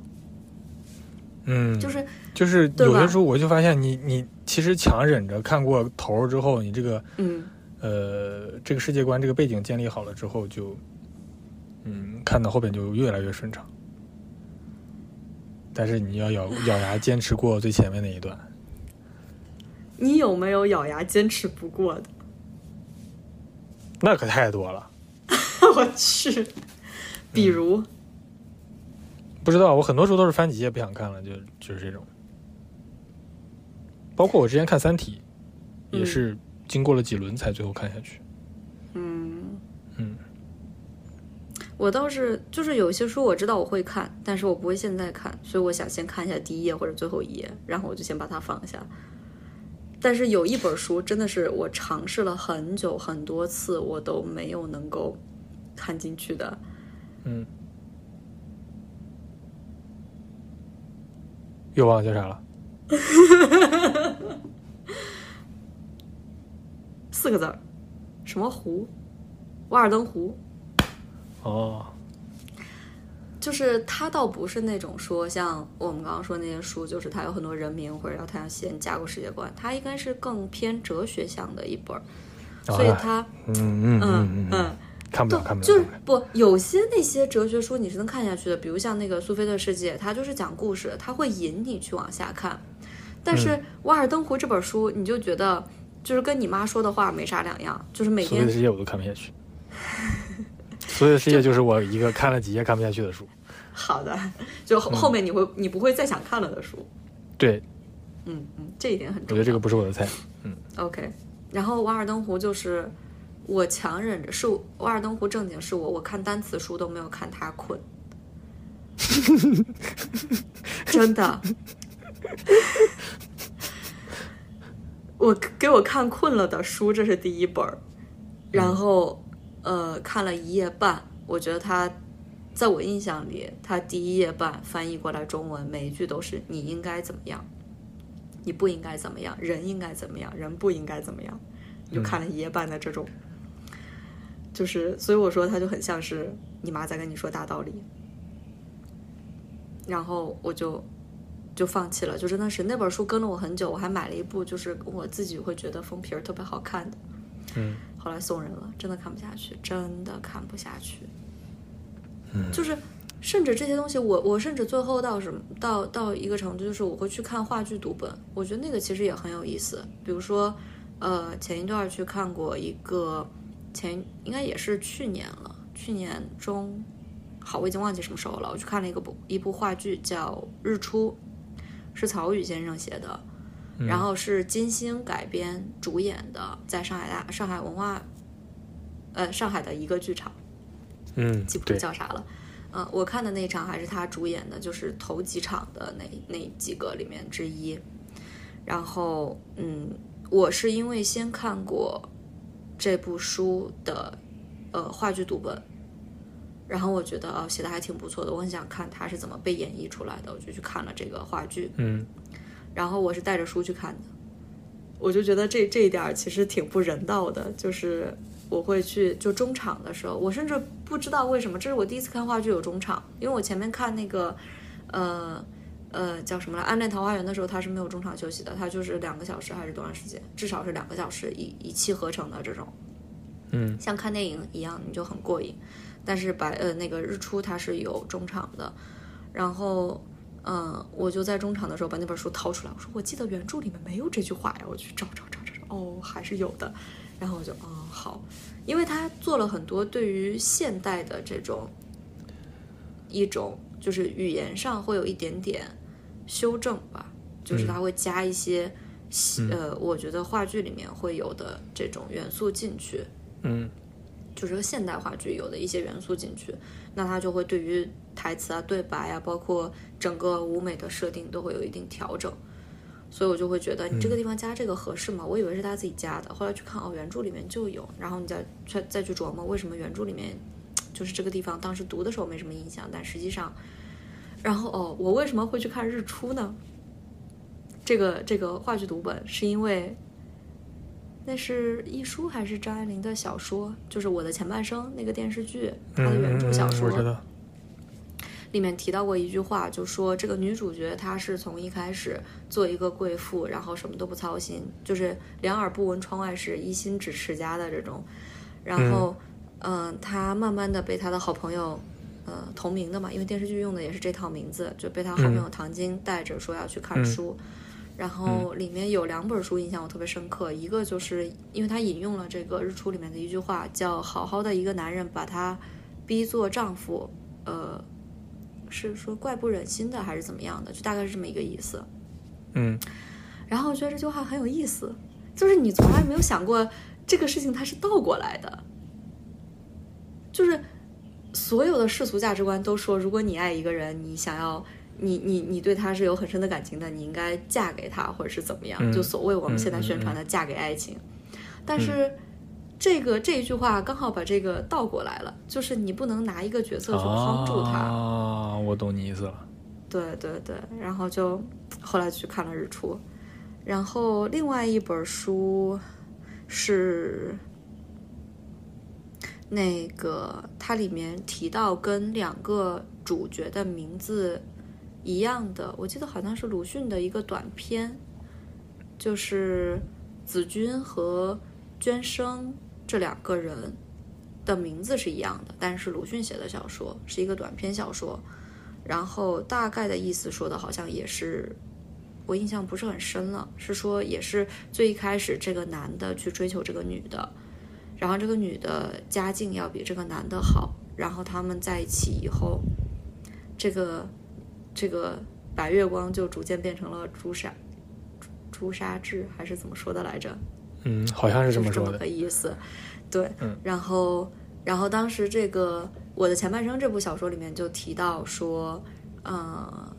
嗯，就是就是有的时候我就发现你你其实强忍着看过头之后，你这个嗯，呃这个世界观这个背景建立好了之后就，嗯看到后边就越来越顺畅。但是你要咬咬牙坚持过最前面那一段，你有没有咬牙坚持不过的？那可太多了。我去，比如，不知道，我很多书都是翻几页不想看了，就就是这种。包括我之前看《三体》，也是经过了几轮才最后看下去。嗯嗯，我倒是就是有些书我知道我会看，但是我不会现在看，所以我想先看一下第一页或者最后一页，然后我就先把它放下。但是有一本书真的是我尝试了很久很多次，我都没有能够看进去的。嗯，又忘了叫啥了？四个字儿，什么湖？瓦尔登湖。哦，就是它倒不是那种说像我们刚刚说那些书，就是它有很多人名或者要它要先加过世界观，它应该是更偏哲学向的一本儿，所以它嗯嗯嗯嗯。看不了，看不了。就是不有些那些哲学书你是能看下去的，比如像那个苏菲的世界，它就是讲故事，它会引你去往下看。但是《瓦尔登湖》这本书，你就觉得就是跟你妈说的话没啥两样，就是每所有天的世界我都看不下去。所有的世界就是我一个看了几页看不下去的书。好的，就后后面你会、你不会再想看了的书。对，嗯嗯，这一点很重要。我觉得这个不是我的菜。嗯 OK，然后《瓦尔登湖》就是我强忍着，是《瓦尔登湖》正经是我，我看单词书都没有看它困，真的。我给我看困了的书，这是第一本儿，然后呃看了一夜半，我觉得它在我印象里，他第一页半翻译过来中文，每一句都是你应该怎么样，你不应该怎么样，人应该怎么样，人不应该怎么样，就看了一页半的这种，就是所以我说他就很像是你妈在跟你说大道理，然后我就就放弃了，就真的是那本书跟了我很久，我还买了一部，就是我自己会觉得封皮儿特别好看的，嗯，后来送人了，真的看不下去，真的看不下去。嗯就是甚至这些东西我，我甚至最后到什么到到一个程度，就是我会去看话剧读本，我觉得那个其实也很有意思。比如说，呃，前一段去看过一个，前应该也是去年了，去年中，好，我已经忘记什么时候了。我去看了一个部一部话剧叫《日出》，是曹禺先生写的，然后是金星改编主演的，在上海大上海文化，呃，上海的一个剧场。嗯，记不住，叫啥了。嗯、我看的那一场还是他主演的，就是头几场的那那几个里面之一。然后，嗯，我是因为先看过这部书的呃话剧读本，然后我觉得哦写的还挺不错的，我很想看他是怎么被演绎出来的，我就去看了这个话剧。嗯然后我是带着书去看的，我就觉得这这一点其实挺不人道的，就是我会去就中场的时候，我甚至不知道为什么，这是我第一次看话剧有中场，因为我前面看那个，呃呃叫什么来《暗恋桃花源》的时候，它是没有中场休息的，它就是两个小时还是多长时间，至少是两个小时一一气呵成的这种，嗯像看电影一样，你就很过瘾。但是白呃那个日出它是有中场的，然后嗯，我就在中场的时候把那本书掏出来，我说我记得原著里面没有这句话呀，我去找找找找找，哦，还是有的。然后我就嗯好，因为他做了很多对于现代的这种一种就是语言上会有一点点修正吧，就是他会加一些、呃，我觉得话剧里面会有的这种元素进去，嗯。就是个现代话剧有的一些元素进去，那他就会对于台词啊、对白啊，包括整个舞美的设定都会有一定调整。所以我就会觉得你这个地方加这个合适吗？我以为是他自己加的，后来去看哦，原著里面就有，然后你再再再去琢磨为什么原著里面就是这个地方当时读的时候没什么印象，但实际上，然后哦，我为什么会去看日出呢？这个这个话剧读本是因为那是一书还是张爱玲的小说，就是《我的前半生》那个电视剧，它的原著小嗯嗯嗯说。里面提到过一句话，就说这个女主角她是从一开始做一个贵妇，然后什么都不操心，就是两耳不闻窗外事，一心只持家的这种。然后，嗯、她慢慢的被她的好朋友，呃，同名的嘛，因为电视剧用的也是这套名字，就被她好朋友唐晶带着说要去看书。然后里面有两本书印象我特别深刻，一个就是因为她引用了这个《日出》里面的一句话，叫“好好的一个男人把她逼做丈夫，呃，是说怪不忍心的还是怎么样的，就大概是这么一个意思。嗯然后我觉得这句话很有意思，就是你从来没有想过这个事情它是倒过来的，就是所有的世俗价值观都说，如果你爱一个人，你想要你你你对他是有很深的感情的，你应该嫁给他，或者是怎么样，嗯就所谓我们现在宣传的嫁给爱情。但是这个这一句话刚好把这个倒过来了，就是你不能拿一个角色去框住他。啊，我懂你意思了。对对对，然后就后来去看了《日出》，然后另外一本书是那个它里面提到跟两个主角的名字一样的，我记得好像是鲁迅的一个短篇，就是子君和娟生这两个人的名字是一样的，但是鲁迅写的小说是一个短篇小说。然后大概的意思说的好像也是，我印象不是很深了，是说也是最一开始这个男的去追求这个女的，然后这个女的家境要比这个男的好，然后他们在一起以后，这个这个白月光就逐渐变成了朱砂朱砂痣还是怎么说的来着？嗯，好像是这么说的这么。个意思。对，嗯然后然后当时这个《我的前半生》这部小说里面就提到说，呃，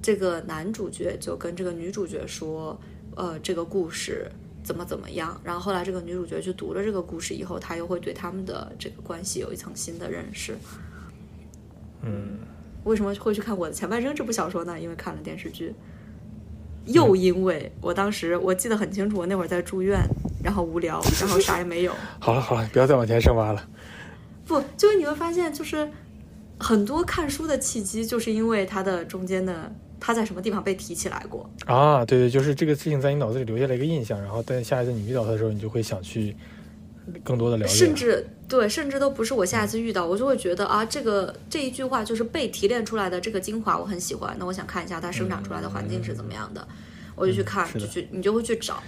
这个男主角就跟这个女主角说，呃，这个故事怎么怎么样。然后后来这个女主角去读了这个故事以后，她又会对他们的这个关系有一层新的认识。嗯，为什么会去看《我的前半生》这部小说呢？因为看了电视剧。又因为我当时我记得很清楚，我那会儿在住院，然后无聊，然后啥也没有，好了好了，不要再往前深挖了。不，就是你会发现，就是很多看书的契机，就是因为它的中间的它在什么地方被提起来过。啊，对对，就是这个事情在你脑子里留下了一个印象，然后但下一次你遇到它的时候，你就会想去更多的了解。甚至对，甚至都不是我下一次遇到，我就会觉得啊，这个这一句话就是被提炼出来的这个精华，我很喜欢。那我想看一下它生长出来的环境是怎么样的，我就去看，就去你就会去找。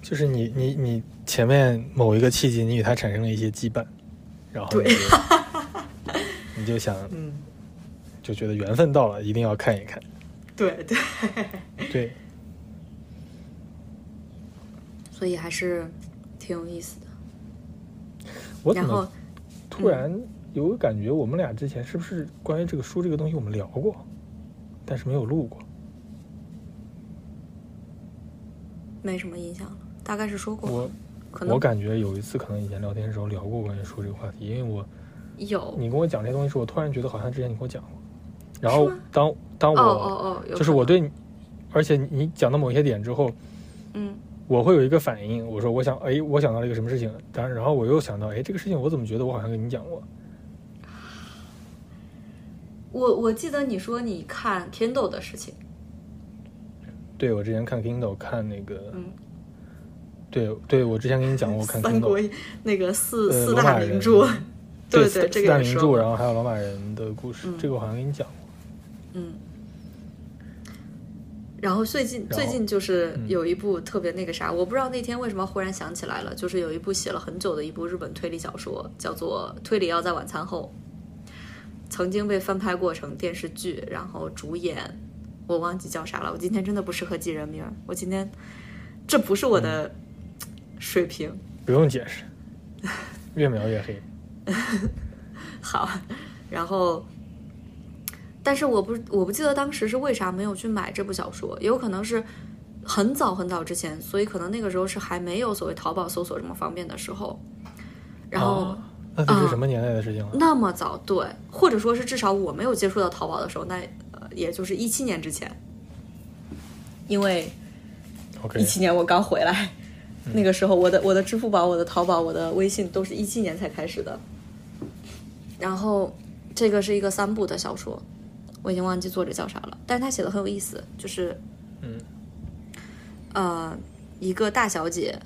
就是你你你前面某一个契机，你与它产生了一些羁绊，然后你就 你就想嗯，就觉得缘分到了，一定要看一看。对对，对，所以还是挺有意思的。我怎然后么突然有个感觉，我们俩之前是不是关于这个书这个东西我们聊过，但是没有录过？没什么印象了，大概是说过，我可能我感觉有一次可能以前聊天的时候聊过关于书这个话题，因为我有。你跟我讲这些东西时，我突然觉得好像之前你跟我讲过。然后当当我、哦哦哦，就是我对你，而且你讲到某些点之后，嗯我会有一个反应，我说我想哎，我想到了一个什么事情，当然然后我又想到哎，这个事情我怎么觉得我好像跟你讲过？我我记得你说你看 Kindle 的事情，对我之前看 Kindle 看那个，嗯，对对，我之前跟你讲过看三国那个四、呃四大名著，对对，这四大名著，然后还有老马人的故事，嗯。这个我好像跟你讲过。嗯。然后最近后最近就是嗯有一部特别那个啥，我不知道那天为什么忽然想起来了，就是有一部写了很久的一部日本推理小说，叫做《推理要在晚餐后》，曾经被翻拍过成电视剧，然后主演我忘记叫啥了。我今天真的不适合记人名儿，我今天这不是我的水平。不用解释，越描越黑。好，然后，但是我不我不记得当时是为啥没有去买这部小说，也有可能是很早很早之前，所以可能那个时候是还没有所谓淘宝搜索这么方便的时候，然后。啊那这是什么年代的事情了？那么早，对，或者说是至少我没有接触到淘宝的时候，那呃，也就是一七年之前，因为一七年我刚回来，那个时候我的我的支付宝、我的淘宝、我的微信都是一七年才开始的。然后这个是一个三部的小说，我已经忘记作者叫啥了，但是他写的很有意思，就是嗯呃，一个大小姐，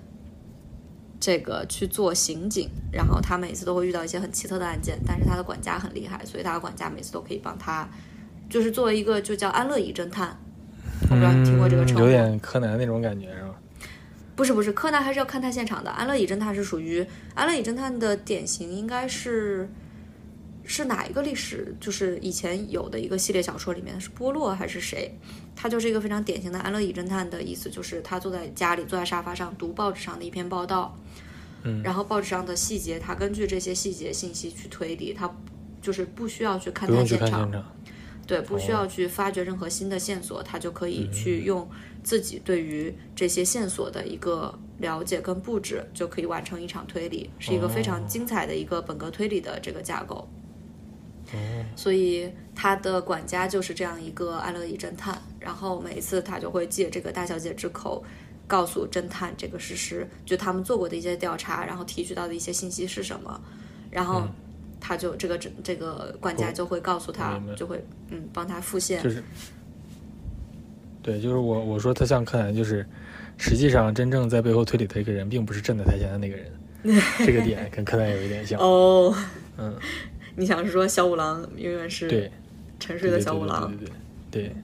这个去做刑警，然后她每次都会遇到一些很奇特的案件，但是她的管家很厉害，所以她的管家每次都可以帮她，就是作为一个就叫安乐椅侦探，我不知道你听过这个称呼，嗯有点柯南那种感觉是吧？不是不是，柯南还是要看探现场的。安乐椅侦探是属于安乐椅侦探的典型，应该是是哪一个历史？就是以前有的一个系列小说里面是波洛还是谁？他就是一个非常典型的安乐椅侦探的意思，就是他坐在家里，坐在沙发上读报纸上的一篇报道，嗯，然后报纸上的细节，他根据这些细节信息去推理，他就是不需要去勘不用去探现场，看现场。对，不需要去发掘任何新的线索，他就可以去用自己对于这些线索的一个了解跟布置，就可以完成一场推理，是一个非常精彩的一个本格推理的这个架构。所以他的管家就是这样一个安乐椅侦探，然后每一次他就会借这个大小姐之口，告诉侦探这个事实，就他们做过的一些调查，然后提取到的一些信息是什么，然后他就这个这这个管家就会告诉他，就会嗯帮他复现。就。是，对，就是我我说他像柯南，就是实际上真正在背后推理的一个人，并不是站在台前的那个人，这个点跟柯南有一点像。哦，嗯，你想是说小五郎永远是，沉睡的小五郎？对对对对对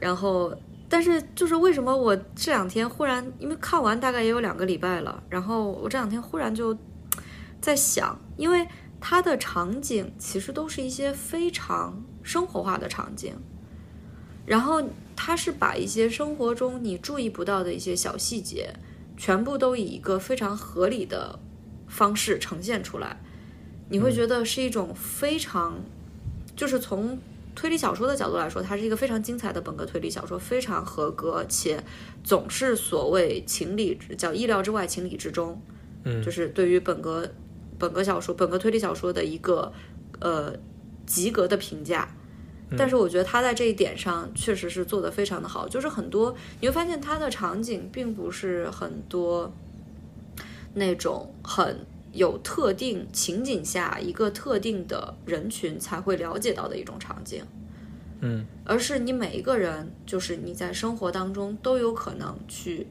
然后，但是就是为什么我这两天忽然，因为看完大概也有两个礼拜了，然后我这两天忽然就在想，因为它的场景其实都是一些非常生活化的场景，然后它是把一些生活中你注意不到的一些小细节，全部都以一个非常合理的方式呈现出来，你会觉得是一种非常，就是从推理小说的角度来说，它是一个非常精彩的本格推理小说，非常合格，且总是所谓情理之叫意料之外，情理之中。嗯就是对于本格本格小说、本格推理小说的一个呃及格的评价。但是我觉得他在这一点上确实是做得非常的好，就是很多你会发现他的场景并不是很多那种很有特定情景下一个特定的人群才会了解到的一种场景，嗯而是你每一个人，就是你在生活当中都有可能去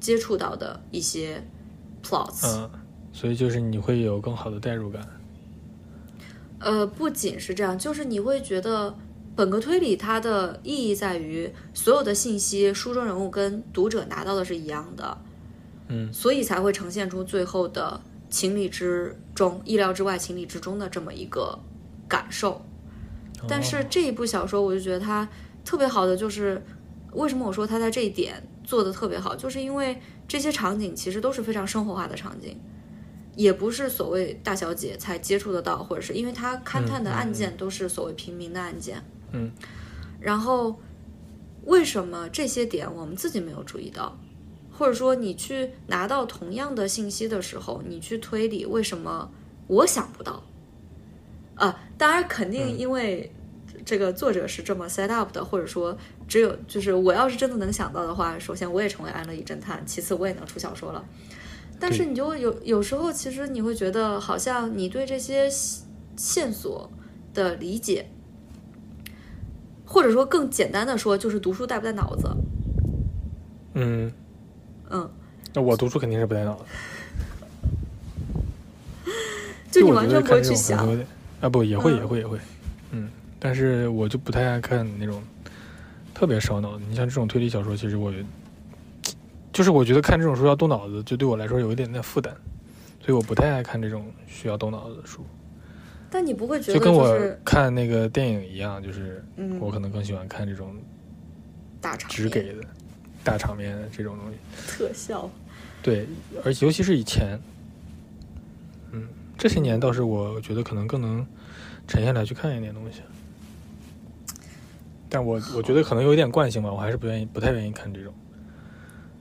接触到的一些 plots。嗯，所以就是你会有更好的代入感。呃，不仅是这样，就是你会觉得本格推理它的意义在于所有的信息，书中人物跟读者拿到的是一样的，嗯，所以才会呈现出最后的情理之中、意料之外、情理之中的这么一个感受。但是这一部小说，我就觉得它特别好的就是，为什么我说它在这一点做的特别好，就是因为这些场景其实都是非常生活化的场景，也不是所谓大小姐才接触得到，或者是因为他勘探的案件都是所谓平民的案件，嗯，然后为什么这些点我们自己没有注意到？或者说你去拿到同样的信息的时候，你去推理为什么我想不到？啊，当然肯定因为这个作者是这么 set up 的，或者说只有就是我要是真的能想到的话，首先我也成为安乐椅侦探，其次我也能出小说了。但是你就会有有时候，其实你会觉得好像你对这些线线索的理解，或者说更简单的说，就是读书带不带脑子。嗯，嗯，那我读书肯定是不带脑子，就你完全不会去看这种可能想啊，不也会嗯。也会也会，嗯，但是我就不太爱看那种特别烧脑的。你像这种推理小说，其实我就是我觉得看这种书要动脑子，就对我来说有一点点负担，所以我不太爱看这种需要动脑子的书。但你不会觉得就跟我看那个电影一样，就是嗯。我可能更喜欢看这种大场面只给的大场面这种东西。特效。对，而尤其是以前，嗯，这些年倒是我觉得可能更能沉下来去看一点东西。但我我觉得可能有一点惯性吧，我还是不愿意，不太愿意看这种。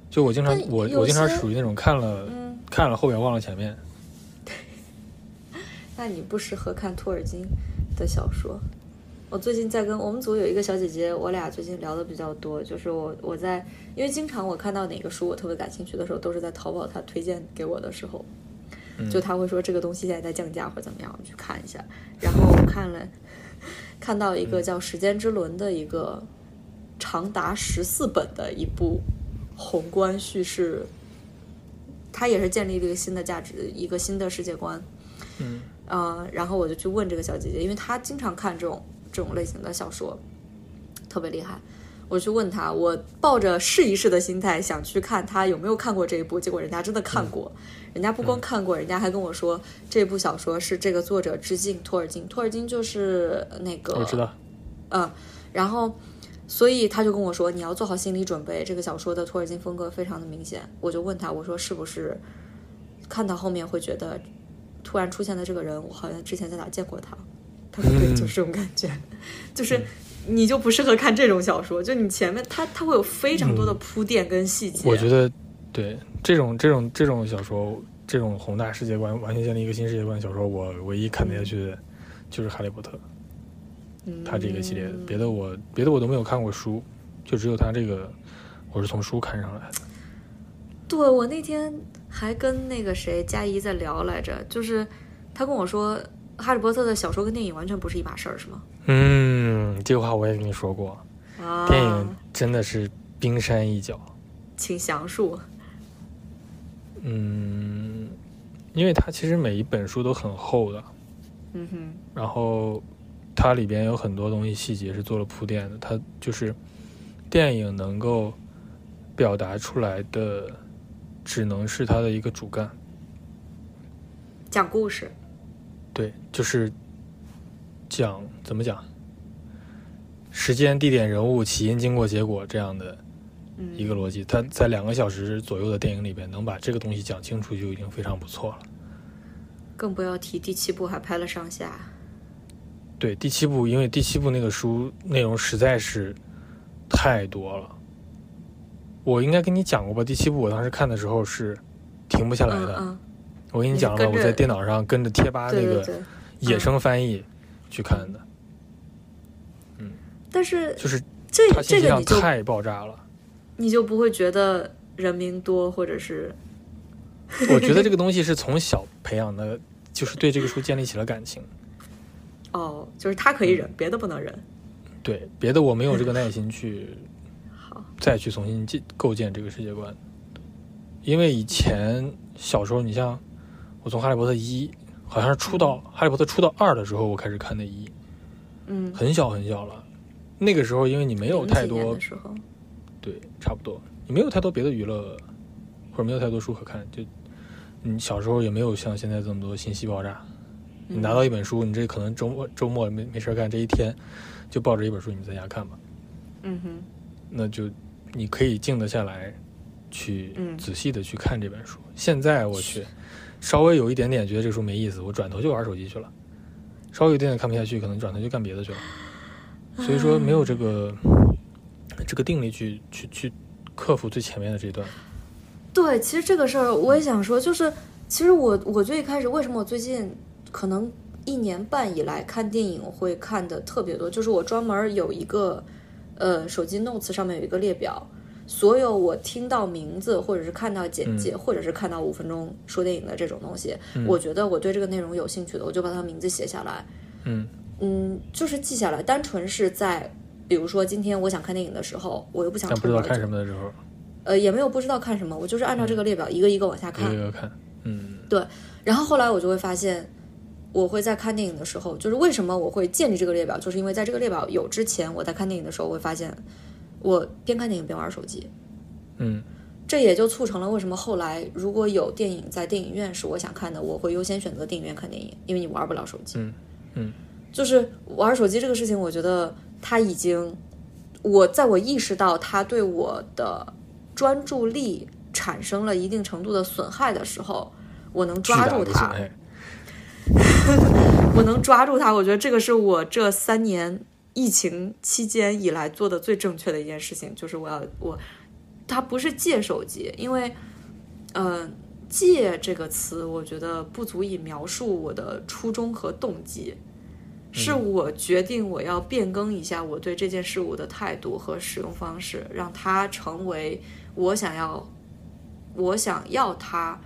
就我经常我我经常属于那种看了嗯，看了后边忘了前面。那你不适合看托尔金的小说。我最近在跟我们组有一个小姐姐，我俩最近聊的比较多。就是我我在，因为经常我看到哪个书我特别感兴趣的时候，都是在淘宝她推荐给我的时候，嗯就她会说这个东西现在在降价或者怎么样，我去看一下。然后我看了，看到一个叫《时间之轮》的一个长达十四本的一部宏观叙事，它也是建立了一个新的价值，一个新的世界观。嗯呃，然后我就去问这个小姐姐，因为她经常看这种这种类型的小说，特别厉害。我去问他，我抱着试一试的心态想去看他有没有看过这一部，结果人家真的看过，人家不光看过，人家还跟我说这部小说是这个作者致敬托尔金，托尔金就是那个我知道，嗯，然后所以他就跟我说你要做好心理准备，这个小说的托尔金风格非常的明显。我就问他，我说是不是看到后面会觉得突然出现的这个人，我好像之前在哪见过他？他说对，就是这种感觉，就是。你就不适合看这种小说，就你前面它它会有非常多的铺垫跟细节。我觉得，对这种这种这种小说，这种宏大世界观，完全建立一个新世界观的小说，我唯一看得下去的就是《哈利波特》。嗯，他这个系列，别的我别的我都没有看过书，就只有他这个，我是从书看上来的。对，我那天还跟那个谁佳怡在聊来着，就是他跟我说。哈利波特的小说跟电影完全不是一码事儿，是吗？嗯，这个话我也跟你说过。啊，电影真的是冰山一角。请详述。嗯，因为它其实每一本书都很厚的。嗯哼。然后它里边有很多东西细节是做了铺垫的。它就是电影能够表达出来的，只能是它的一个主干。讲故事。对，就是讲怎么讲，时间、地点、人物、起因、经过、结果这样的一个逻辑。他在两个小时左右的电影里边能把这个东西讲清楚，就已经非常不错了。更不要提第七部还拍了上下。对，第七部，因为第七部那个书内容实在是太多了。我应该跟你讲过吧？第七部我当时看的时候是停不下来的。我跟你讲了，我在电脑上跟着贴吧那个野生翻译去看的，嗯，但是就是这这个太爆炸了，你就不会觉得人名多，或者是？我觉得 这个东西是从小培养的，就是对这个书建立起了感情。哦，就是他可以忍，别的不能忍。对，别的我没有这个耐心 去好再去重新建构建这个世界观，因为以前小时候你像。我从《哈利波特》一好像是出到《哈利波特》出到二的时候，我开始看的一，嗯，很小很小了。那个时候，因为你没有太多，对，差不多，你没有太多别的娱乐，或者没有太多书可看，就你小时候也没有像现在这么多信息爆炸。你拿到一本书，你这可能周末周末没没事干，这一天就抱着一本书，你在家看吧。嗯哼，那就你可以静得下来，去仔细的去看这本书。现在我去。稍微有一点点觉得这书没意思，我转头就玩手机去了。稍微有一点点看不下去，可能转头就干别的去了。所以说没有这个这个定力去去去克服最前面的这一段。对，其实这个事儿我也想说，就是其实我我最开始为什么我最近可能一年半以来看电影会看的特别多，就是我专门有一个呃手机 notes 上面有一个列表。所有我听到名字，或者是看到简介，或者是看到五分钟说电影的这种东西，我觉得我对这个内容有兴趣的，我就把它名字写下来。嗯嗯，就是记下来，单纯是在，比如说今天我想看电影的时候，我又不想不知道看什么的时候，呃，也没有不知道看什么，我就是按照这个列表一个一个往下看，一个一个看。嗯，对。然后后来我就会发现，我会在看电影的时候，就是为什么我会建立这个列表，就是因为在这个列表有之前，我在看电影的时候，我会发现。我边看电影边玩手机，嗯，这也就促成了为什么后来如果有电影在电影院是我想看的，我会优先选择电影院看电影，因为你玩不了手机，嗯嗯，就是玩手机这个事情，我觉得它已经，我在我意识到它对我的专注力产生了一定程度的损害的时候，我能抓住它，我能抓住它，我觉得这个是我这三年。疫情期间以来做的最正确的一件事情，就是我要我，它不是借手机，因为，嗯，借这个词，我觉得不足以描述我的初衷和动机，是我决定我要变更一下我对这件事物的态度和使用方式，让它成为我想要，我想要它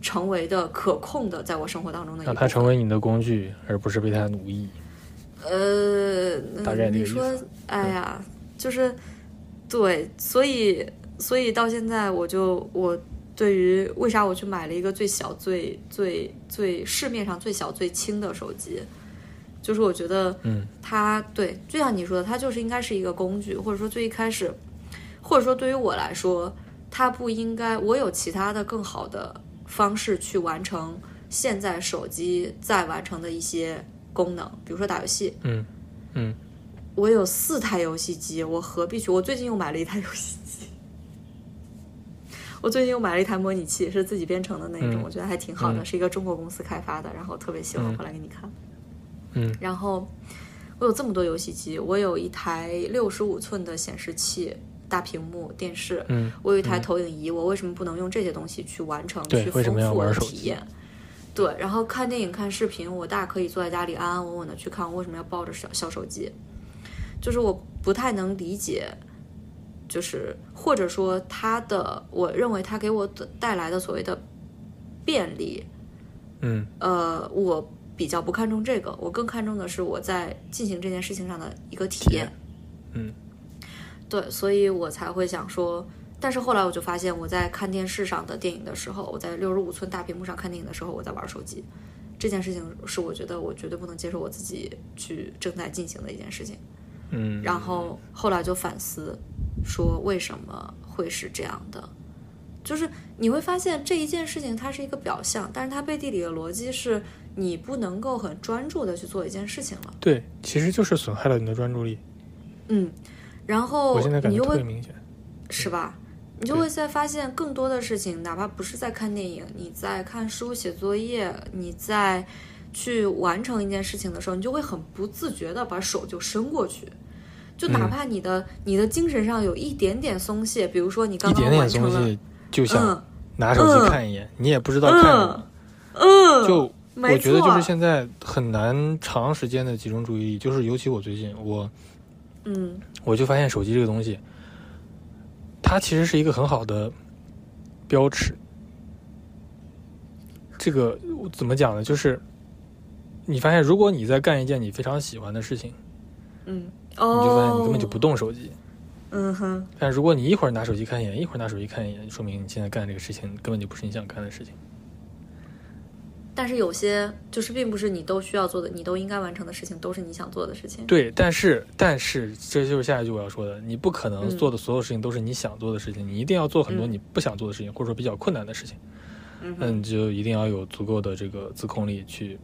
成为的可控的，在我生活当中的，让它成为你的工具，而不是被它奴役。呃，你说，哎呀，就是，对，所以，所以到现在，我就我对于为啥我去买了一个最小、最最最市面上最小、最轻的手机，就是我觉得嗯它对，就像你说的，它就是应该是一个工具，或者说最一开始，或者说对于我来说，它不应该，我有其他的更好的方式去完成现在手机在完成的一些功能，比如说打游戏。嗯嗯，我有四台游戏机，我何必去？我最近又买了一台游戏机，我最近又买了一台模拟器，是自己编程的那种，嗯我觉得还挺好的，嗯是一个中国公司开发的，然后特别喜欢，嗯回来给你看。嗯然后我有这么多游戏机，我有一台六十五寸的显示器、大屏幕电视，嗯我有一台投影仪，我为什么不能用这些东西去完成、去丰富我的体验？对，然后看电影、看视频，我大可以坐在家里安安稳稳的去看，我为什么要抱着小小手机？就是我不太能理解，就是或者说他的，我认为他给我的带来的所谓的便利，嗯呃，我比较不看重这个，我更看重的是我在进行这件事情上的一个体验。嗯对，所以我才会想说，但是后来我就发现，我在看电视上的电影的时候，我在六十五寸大屏幕上看电影的时候，我在玩手机，这件事情是我觉得我绝对不能接受我自己去正在进行的一件事情。嗯，然后后来就反思，说为什么会是这样的？就是你会发现这一件事情它是一个表象，但是它背地里的逻辑是你不能够很专注的去做一件事情了。对，其实就是损害了你的专注力。嗯，然后我现在感觉你就会特别明显。是吧？你就会在发现更多的事情，哪怕不是在看电影，你在看书、写作业，你在去完成一件事情的时候，你就会很不自觉的把手就伸过去。就哪嗯怕你的、你的精神上有一点点松懈，比如说你刚刚一点点完成了，就想嗯拿手机看一眼，你也不知道看什么。嗯，就我觉得就是现在很难长时间的集中注意力，就是尤其我最近我嗯我就发现手机这个东西，它其实是一个很好的标尺。这个怎么讲呢？就是你发现，如果你在干一件你非常喜欢的事情，嗯，你就发现你根本就哦不动手机。嗯哼，但如果你一会儿拿手机看一眼，一会儿拿手机看一眼，说明你现在干这个事情根本就不是你想干的事情。但是有些就是并不是你都需要做的，你都应该完成的事情，都是你想做的事情。对，但是但是这就是下一句我要说的，你不可能嗯做的所有事情都是你想做的事情，你一定要做很多嗯你不想做的事情，或者说比较困难的事情。嗯那你就一定要有足够的这个自控力去，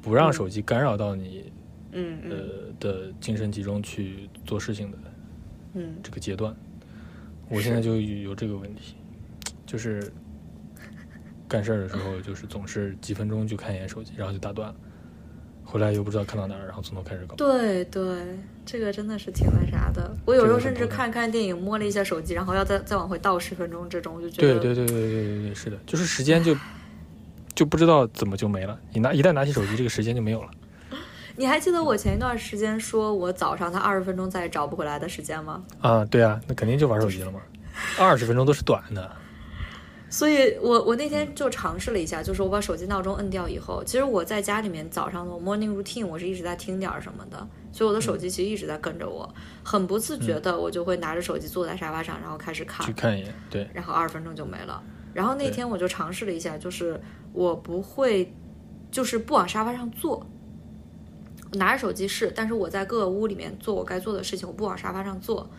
不让手机干扰到你嗯嗯呃的精神集中去做事情的嗯，这个阶段。我现在就有有这个问题，就是干事儿的时候，就是总是几分钟就看一眼手机，然后就打断了，回来又不知道看到哪儿，然后从头开始搞。对对，这个真的是挺那啥的。我有时候甚至看看电影，摸了一下手机，然后要再再往回倒十分钟，这种我就觉得对对对对对对对，是的，就是时间就就不知道怎么就没了。你拿一旦拿起手机，这个时间就没有了。你还记得我前一段时间说我早上他二十分钟再也找不回来的时间吗？啊，对啊，那肯定就玩手机了嘛。二十分钟都是短的，所以我我那天就尝试了一下，就是我把手机闹钟摁掉以后，其实我在家里面早上的 morning routine 我是一直在听点儿什么的，所以我的手机其实一直在跟着我，很不自觉的我就会拿着手机坐在沙发上，然后开始看去，看一眼，对，然后二十分钟就没了。然后那天我就尝试了一下，就是我不会，就是不往沙发上坐，拿着手机是，但是我在各个屋里面做我该做的事情，我不往沙发上坐，嗯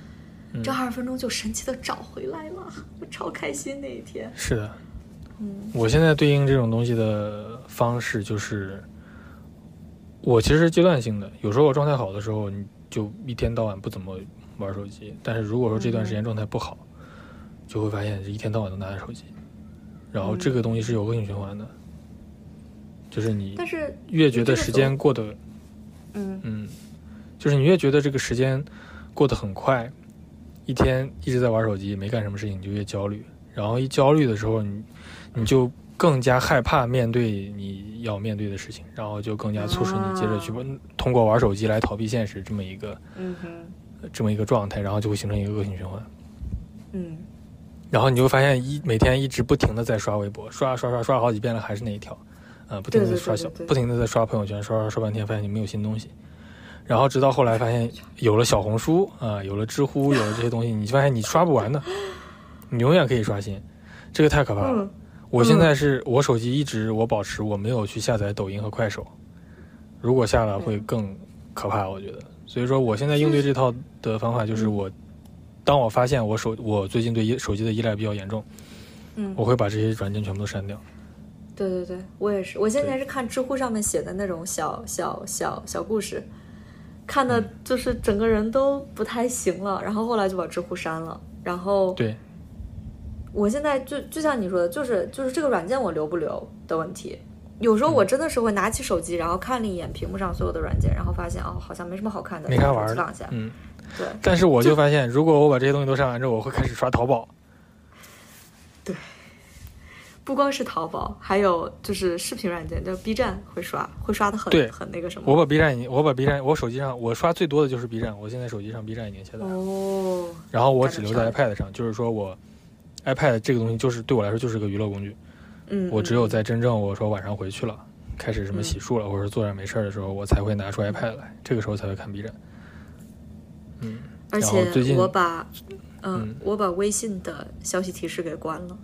这二十分钟就神奇的找回来了，我 超开心那一天。是的。嗯。我现在对应这种东西的方式就是，我其实是阶段性的，有时候我状态好的时候，你就一天到晚不怎么玩手机，但是如果说这段时间状态不好，就会发现一天到晚都拿着手机，然后这个东西是有恶性循环的，就是你但是，越觉得时间过得嗯。嗯，就是你越觉得这个时间过得很快，一天一直在玩手机没干什么事情，你就越焦虑。然后一焦虑的时候，你你就更加害怕面对你要面对的事情，然后就更加促使你接着去啊玩通过玩手机来逃避现实这么一个嗯哼，这么一个状态，然后就会形成一个恶性循环。嗯然后你就会发现一每天一直不停的在刷微博，刷刷刷刷好几遍了，还是那一条，啊、不停的刷小，对对对不停的在刷朋友圈，刷刷刷半天，发现你没有新东西。然后直到后来发现有了小红书啊、有了知乎，有了这些东西，你发现你刷不完的，你永远可以刷新，这个太可怕了。嗯我现在是我手机一直我保持我没有去下载抖音和快手。如果下了会更可怕，我觉得。所以说，我现在应对这套的方法就是我，当我发现我手我最近对依手机的依赖比较严重，嗯，我会把这些软件全部都删掉。对对对，我也是。我现在是看知乎上面写的那种小小小小故事，看的就是整个人都不太行了，然后后来就把知乎删了。然后对，我现在就就像你说的，就是就是这个软件我留不留的问题。有时候我真的是会拿起手机，然后看了一眼屏幕上所有的软件，然后发现哦，好像没什么好看的，没啥玩的。放下。嗯，对。但是我就发现，如果我把这些东西都删完之后，我会开始刷淘宝。对。不光是淘宝，还有就是视频软件，就 B 站会刷，会刷的很很那个什么。我把 B 站已经，我把 B 站，我手机上我刷最多的就是 B 站，我现在手机上 B 站已经下载了。哦。然后我只留在 iPad 上，就是说我 iPad 这个东西就是对我来说就是个娱乐工具。嗯。我只有在真正我说晚上回去了。开始什么洗漱了，或者坐着没事儿的时候，我才会拿出 iPad 来，这个时候才会看 B 站。嗯，而且我把，嗯，我把微信的消息提示给关了。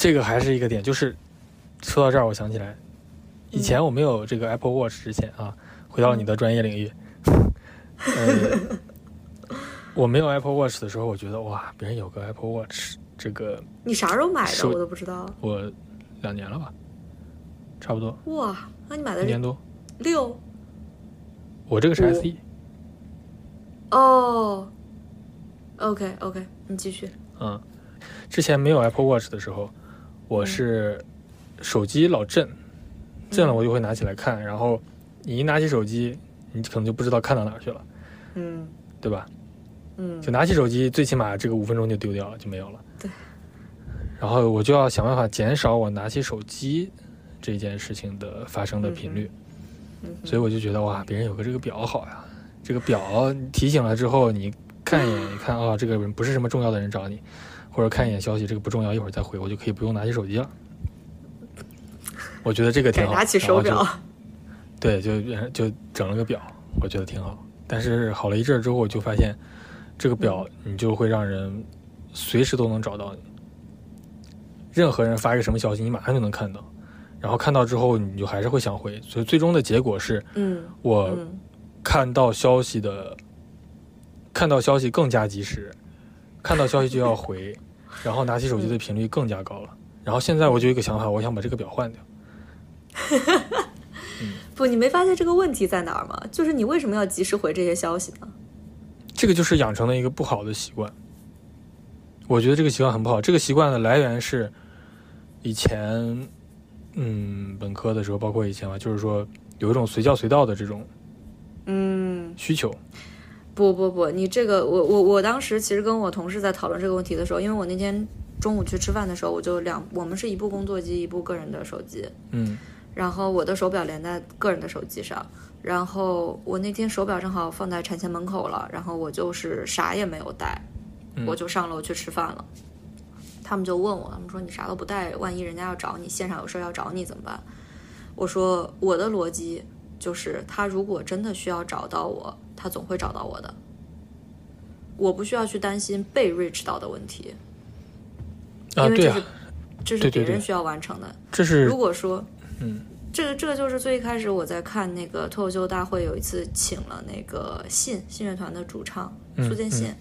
这个还是一个点，就是说到这儿，我想起来，以前我没有这个 Apple Watch 之前啊，回到你的专业领域，呃，我没有 Apple Watch 的时候，我觉得哇，别人有个 Apple Watch，这个你啥时候买的？我都不知道。我。两年了吧，差不多。哇，那你买的一年多？六。我这个是 SE。哦。OK OK，你继续。嗯，之前没有 Apple Watch 的时候，我是手机老震，震了我就会拿起来看，然后你一拿起手机，你可能就不知道看到哪儿去了。嗯。对吧？嗯。就拿起手机，最起码这个五分钟就丢掉了，就没有了。对。然后我就要想办法减少我拿起手机这件事情的发生的频率，所以我就觉得哇，别人有个这个表好呀，这个表提醒了之后，你看一眼，一看啊，这个人不是什么重要的人找你，或者看一眼消息，这个不重要，一会儿再回，我就可以不用拿起手机了。我觉得这个挺好。拿起手表。对，就就整了个表，我觉得挺好。但是好了一阵之后，我就发现这个表你就会让人随时都能找到你。任何人发一个什么消息，你马上就能看到，然后看到之后，你就还是会想回，所以最终的结果是，嗯，我看到消息的，看到消息更加及时，看到消息就要回，然后拿起手机的频率更加高了。然后现在我就有一个想法，我想把这个表换掉。不，你没发现这个问题在哪儿吗？就是你为什么要及时回这些消息呢？这个就是养成了一个不好的习惯。我觉得这个习惯很不好。这个习惯的来源是，以前，嗯，本科的时候，包括以前吧，就是说有一种随叫随到的这种，嗯，需求。不不不，你这个，我我我当时其实跟我同事在讨论这个问题的时候，因为我那天中午去吃饭的时候，我就两，我们是一部工作机，一部个人的手机，嗯，然后我的手表连在个人的手机上，然后我那天手表正好放在产前门口了，然后我就是啥也没有带。我就上楼去吃饭了，他们就问我，他们说你啥都不带，万一人家要找你，现场有事要找你怎么办？我说我的逻辑就是，他如果真的需要找到我，他总会找到我的，我不需要去担心被 reach 到的问题，因为这是这是别人需要完成的。这是如果说，嗯，这个这个就是最一开始我在看那个脱口秀大会，有一次请了那个信信乐团的主唱苏建信。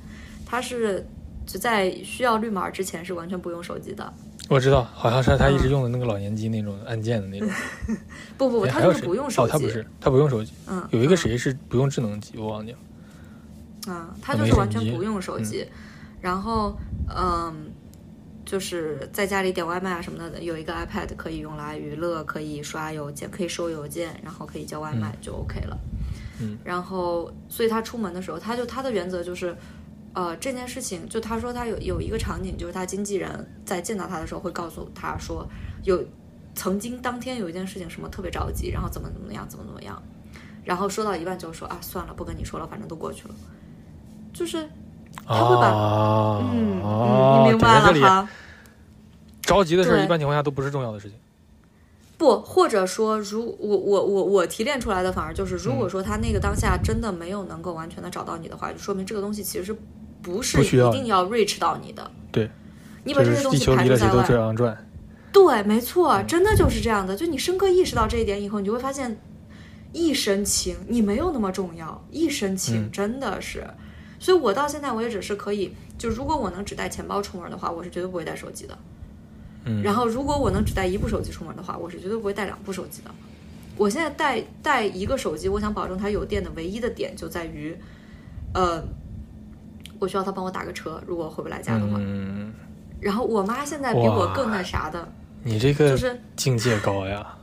他是就在需要绿码之前是完全不用手机的。我知道，好像是他一直用的那个老年机那种按键的那种。不 不不，他是不用手机。哦，他不是，他不用手机。嗯。有一个谁是不用智能机，我忘记了。啊，他就是完全不用手机。然后，嗯，就是在家里点外卖啊什么的，有一个 iPad 可以用来娱乐，可以刷邮件，可以收邮件，然后可以叫外卖就 OK 了。嗯。然后，所以他出门的时候，他就他的原则就是。呃，这件事情就他说他有有一个场景，就是他经纪人在见到他的时候会告诉他说，有曾经当天有一件事情什么特别着急，然后怎么怎么样，怎么怎么样，然后说到一半就说啊，算了，不跟你说了，反正都过去了，就是他会把嗯嗯，你明白了哈？着急的事一般情况下都不是重要的事情。不，或者说，如我我我我提炼出来的反而就是，如果说他那个当下真的没有能够完全的找到你的话，就说明这个东西其实是。不是一定要 reach 到你的，对，你把这些东西排除在外。对，没错，真的就是这样的。就你深刻意识到这一点以后，你就会发现，一身轻你没有那么重要，一身轻嗯真的是。所以我到现在我也只是可以，就如果我能只带钱包出门的话，我是绝对不会带手机的。嗯，然后如果我能只带一部手机出门的话，我是绝对不会带两部手机的。我现在带带一个手机，我想保证它有电的唯一的点就在于，呃，我需要他帮我打个车，如果回不来家的话。嗯，然后我妈现在比我更那啥的，你这个就是 境界高呀，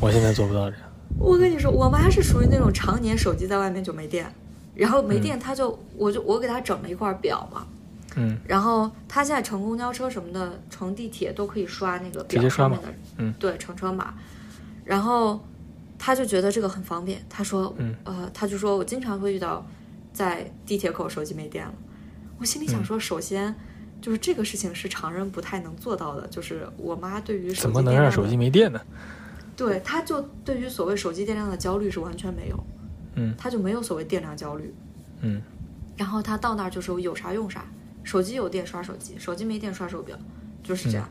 我现在做不到这样。我跟你说，我妈是属于那种常年手机在外面就没电，然后没电她就、我就我给她整了一块表嘛，嗯。然后她现在乘公交车什么的，乘地铁都可以刷那个表直接刷上面的，嗯，对，乘车码，然后她就觉得这个很方便，她说，嗯，呃，她就说我经常会遇到在地铁口手机没电了，我心里嗯想说，首先。就是这个事情是常人不太能做到的，就是我妈对于手机怎么能让手机没电呢？对，她就对于所谓手机电量的焦虑是完全没有，嗯她就没有所谓电量焦虑。嗯然后她到那儿就是有啥用啥，手机有电刷手机，手机没电刷手表，就是这样。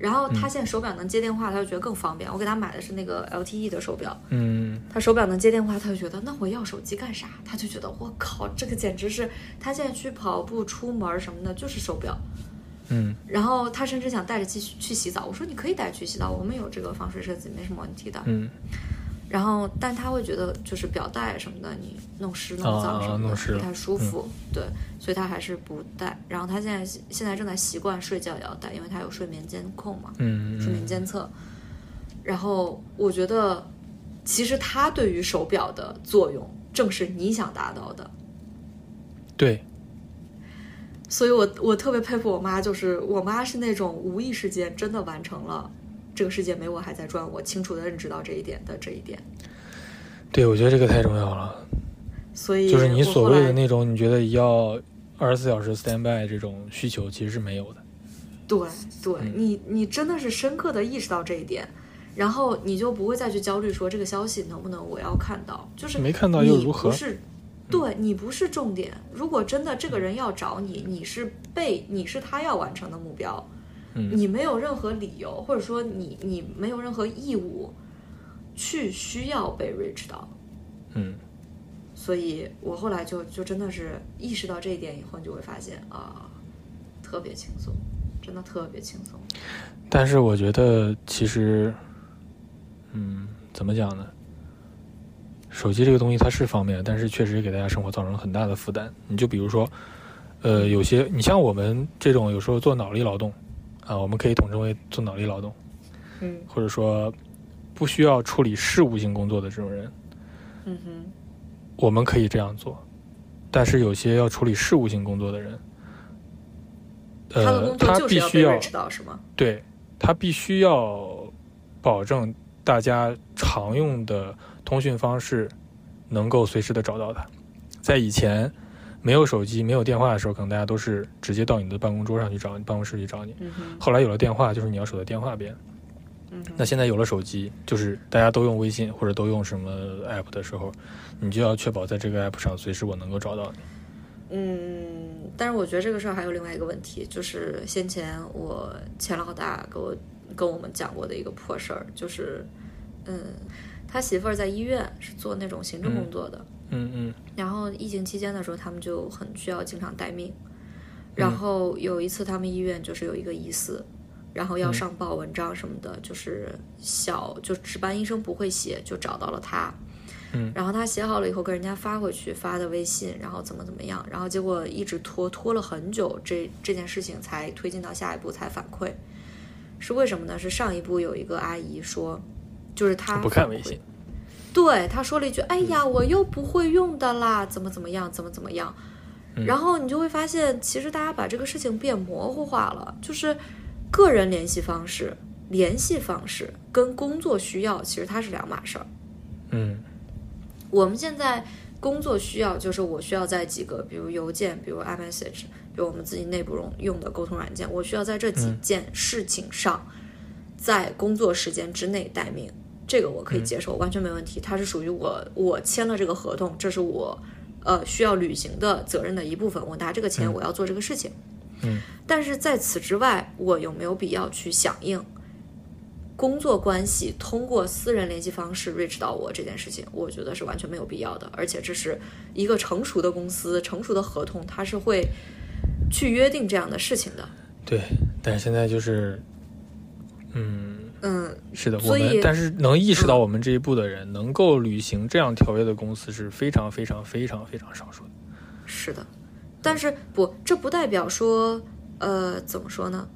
然后他现在手表能接电话，他就觉得更方便。我给他买的是那个 LTE 的手表，嗯他手表能接电话，他就觉得那我要手机干啥？他就觉得我靠，这个简直是他现在去跑步、出门什么的，就是手表。嗯然后他甚至想带着去去洗澡，我说你可以带去洗澡，我们有这个防水设计，没什么问题的。嗯然后，但他会觉得就是表带什么的，你弄湿弄脏啊什么的、不太舒服，对，所以他还是不戴。然后他现在现在正在习惯睡觉也要戴，因为他有睡眠监控嘛，嗯睡眠监测。然后我觉得，其实它对于手表的作用，正是你想达到的。对，所以我我特别佩服我妈，就是我妈是那种无意识间真的完成了这个世界没我还在转，我清楚的认知到这一点的这一点。对，我觉得这个太重要了。所以就是你所谓的那种你觉得要二十四小时 stand by 这种需求，其实是没有的。对对，嗯你你真的是深刻的意识到这一点，然后你就不会再去焦虑说这个消息能不能我要看到，就是没看到又如何不是，对你不是重点。如果真的这个人要找你，你是被你是他要完成的目标，嗯你没有任何理由，或者说你你没有任何义务去需要被 reach 到。嗯所以我后来就就真的是意识到这一点以后，你就会发现啊，特别轻松，真的特别轻松。但是我觉得其实，嗯，怎么讲呢？手机这个东西它是方便，但是确实给大家生活造成了很大的负担。你就比如说，呃，有些你像我们这种有时候做脑力劳动，啊，我们可以统称为做脑力劳动，嗯或者说不需要处理事务性工作的这种人，嗯哼，我们可以这样做。但是有些要处理事务性工作的人，呃，他必须要？对，他必须要保证大家常用的通讯方式能够随时的找到他。在以前没有手机、没有电话的时候，可能大家都是直接到你的办公桌上去找你，办公室去找你。嗯，后来有了电话，就是你要守在电话边。嗯，那现在有了手机，就是大家都用微信或者都用什么 app 的时候，你就要确保在这个 app 上随时我能够找到你。嗯，但是我觉得这个事儿还有另外一个问题，就是先前我钱老大给我跟我们讲过的一个破事儿，就是，嗯，他媳妇儿在医院是做那种行政工作的，嗯嗯嗯然后疫情期间的时候，他们就很需要经常待命。然后有一次，他们医院就是有一个疑似，然后要上报文章什么的，就是小就值班医生不会写，就找到了他。嗯，然后他写好了以后跟人家发回去，发的微信，然后怎么怎么样，然后结果一直拖拖了很久，这这件事情才推进到下一步才反馈，是为什么呢？是上一步有一个阿姨说，就是她不看微信。对，他说了一句：“哎呀，我又不会用的啦，怎么怎么样，怎么怎么样。”然后你就会发现，其实大家把这个事情变模糊化了，就是个人联系方式、联系方式跟工作需要其实它是两码事儿。嗯。我们现在工作需要就是我需要在几个，比如邮件，比如 iMessage，比如我们自己内部用用的沟通软件，我需要在这几件事情上，在工作时间之内待命，这个我可以接受，完全没问题。它是属于我我签了这个合同，这是我呃需要履行的责任的一部分，我拿这个钱我要做这个事情。嗯，但是在此之外，我有没有必要去响应工作关系通过私人联系方式 reach 到我这件事情？我觉得是完全没有必要的。而且这是一个成熟的公司、成熟的合同，它是会去约定这样的事情的。对，但是现在就是，嗯，嗯，是的，我们但是能意识到我们这一步的人，能够履行这样条约的公司是非常非常非常非常少数的。是的，但是不，这不代表说，呃，怎么说呢？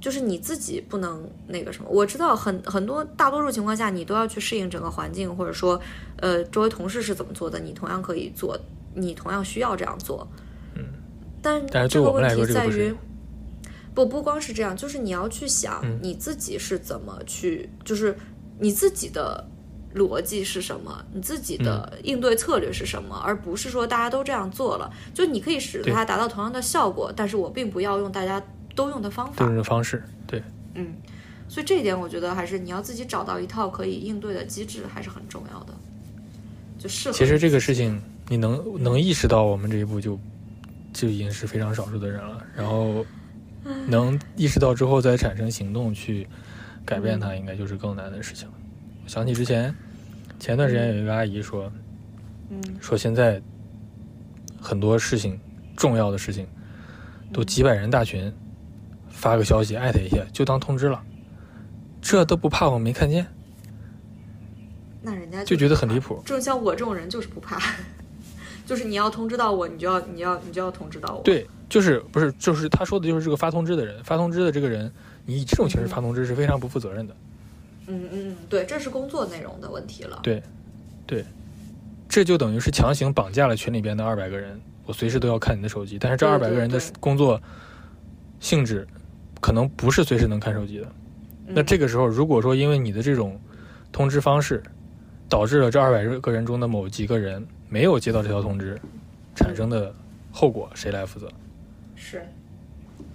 就是你自己不能那个什么。我知道很很多大多数情况下，你都要去适应整个环境，或者说，呃，周围同事是怎么做的，你同样可以做，你同样需要这样做。嗯，但但是这个对我们来说这个不是于，不不光是这样，就是你要去想嗯。你自己是怎么去，就是你自己的逻辑是什么，你自己的嗯。应对策略是什么，而不是说大家都这样做了，就你可以使它达到同样的效果，但是我并不要用大家都用的方法。都用的方式，对，嗯，所以这一点我觉得还是你要自己找到一套可以应对的机制，还是很重要的。就适合其实这个事情你能能意识到我们这一步就就已经是非常少数的人了，然后 能意识到之后再产生行动去改变它，应该就是更难的事情。了。我想起之前前段时间有一个阿姨说，嗯。说现在很多事情重要的事情都几百人大群发个消息艾特一下就当通知了，这都不怕我没看见，那人家就觉得很离谱。就像我这种人就是不怕，就是你要通知到我，你就要你要你就要通知到我。，对，就是不是就是他说的就是这个发通知的人，发通知的这个人，你以这种形式发通知是非常不负责任的。嗯嗯嗯，对，这是工作内容的问题了。对，对，这就等于是强行绑架了群里边的二百个人，我随时都要看你的手机，但是这二百个人的工作性质可能不是随时能看手机的。那嗯这个时候，如果说因为你的这种通知方式，导致了这二百个人中的某几个人没有接到这条通知，产生的后果谁来负责？是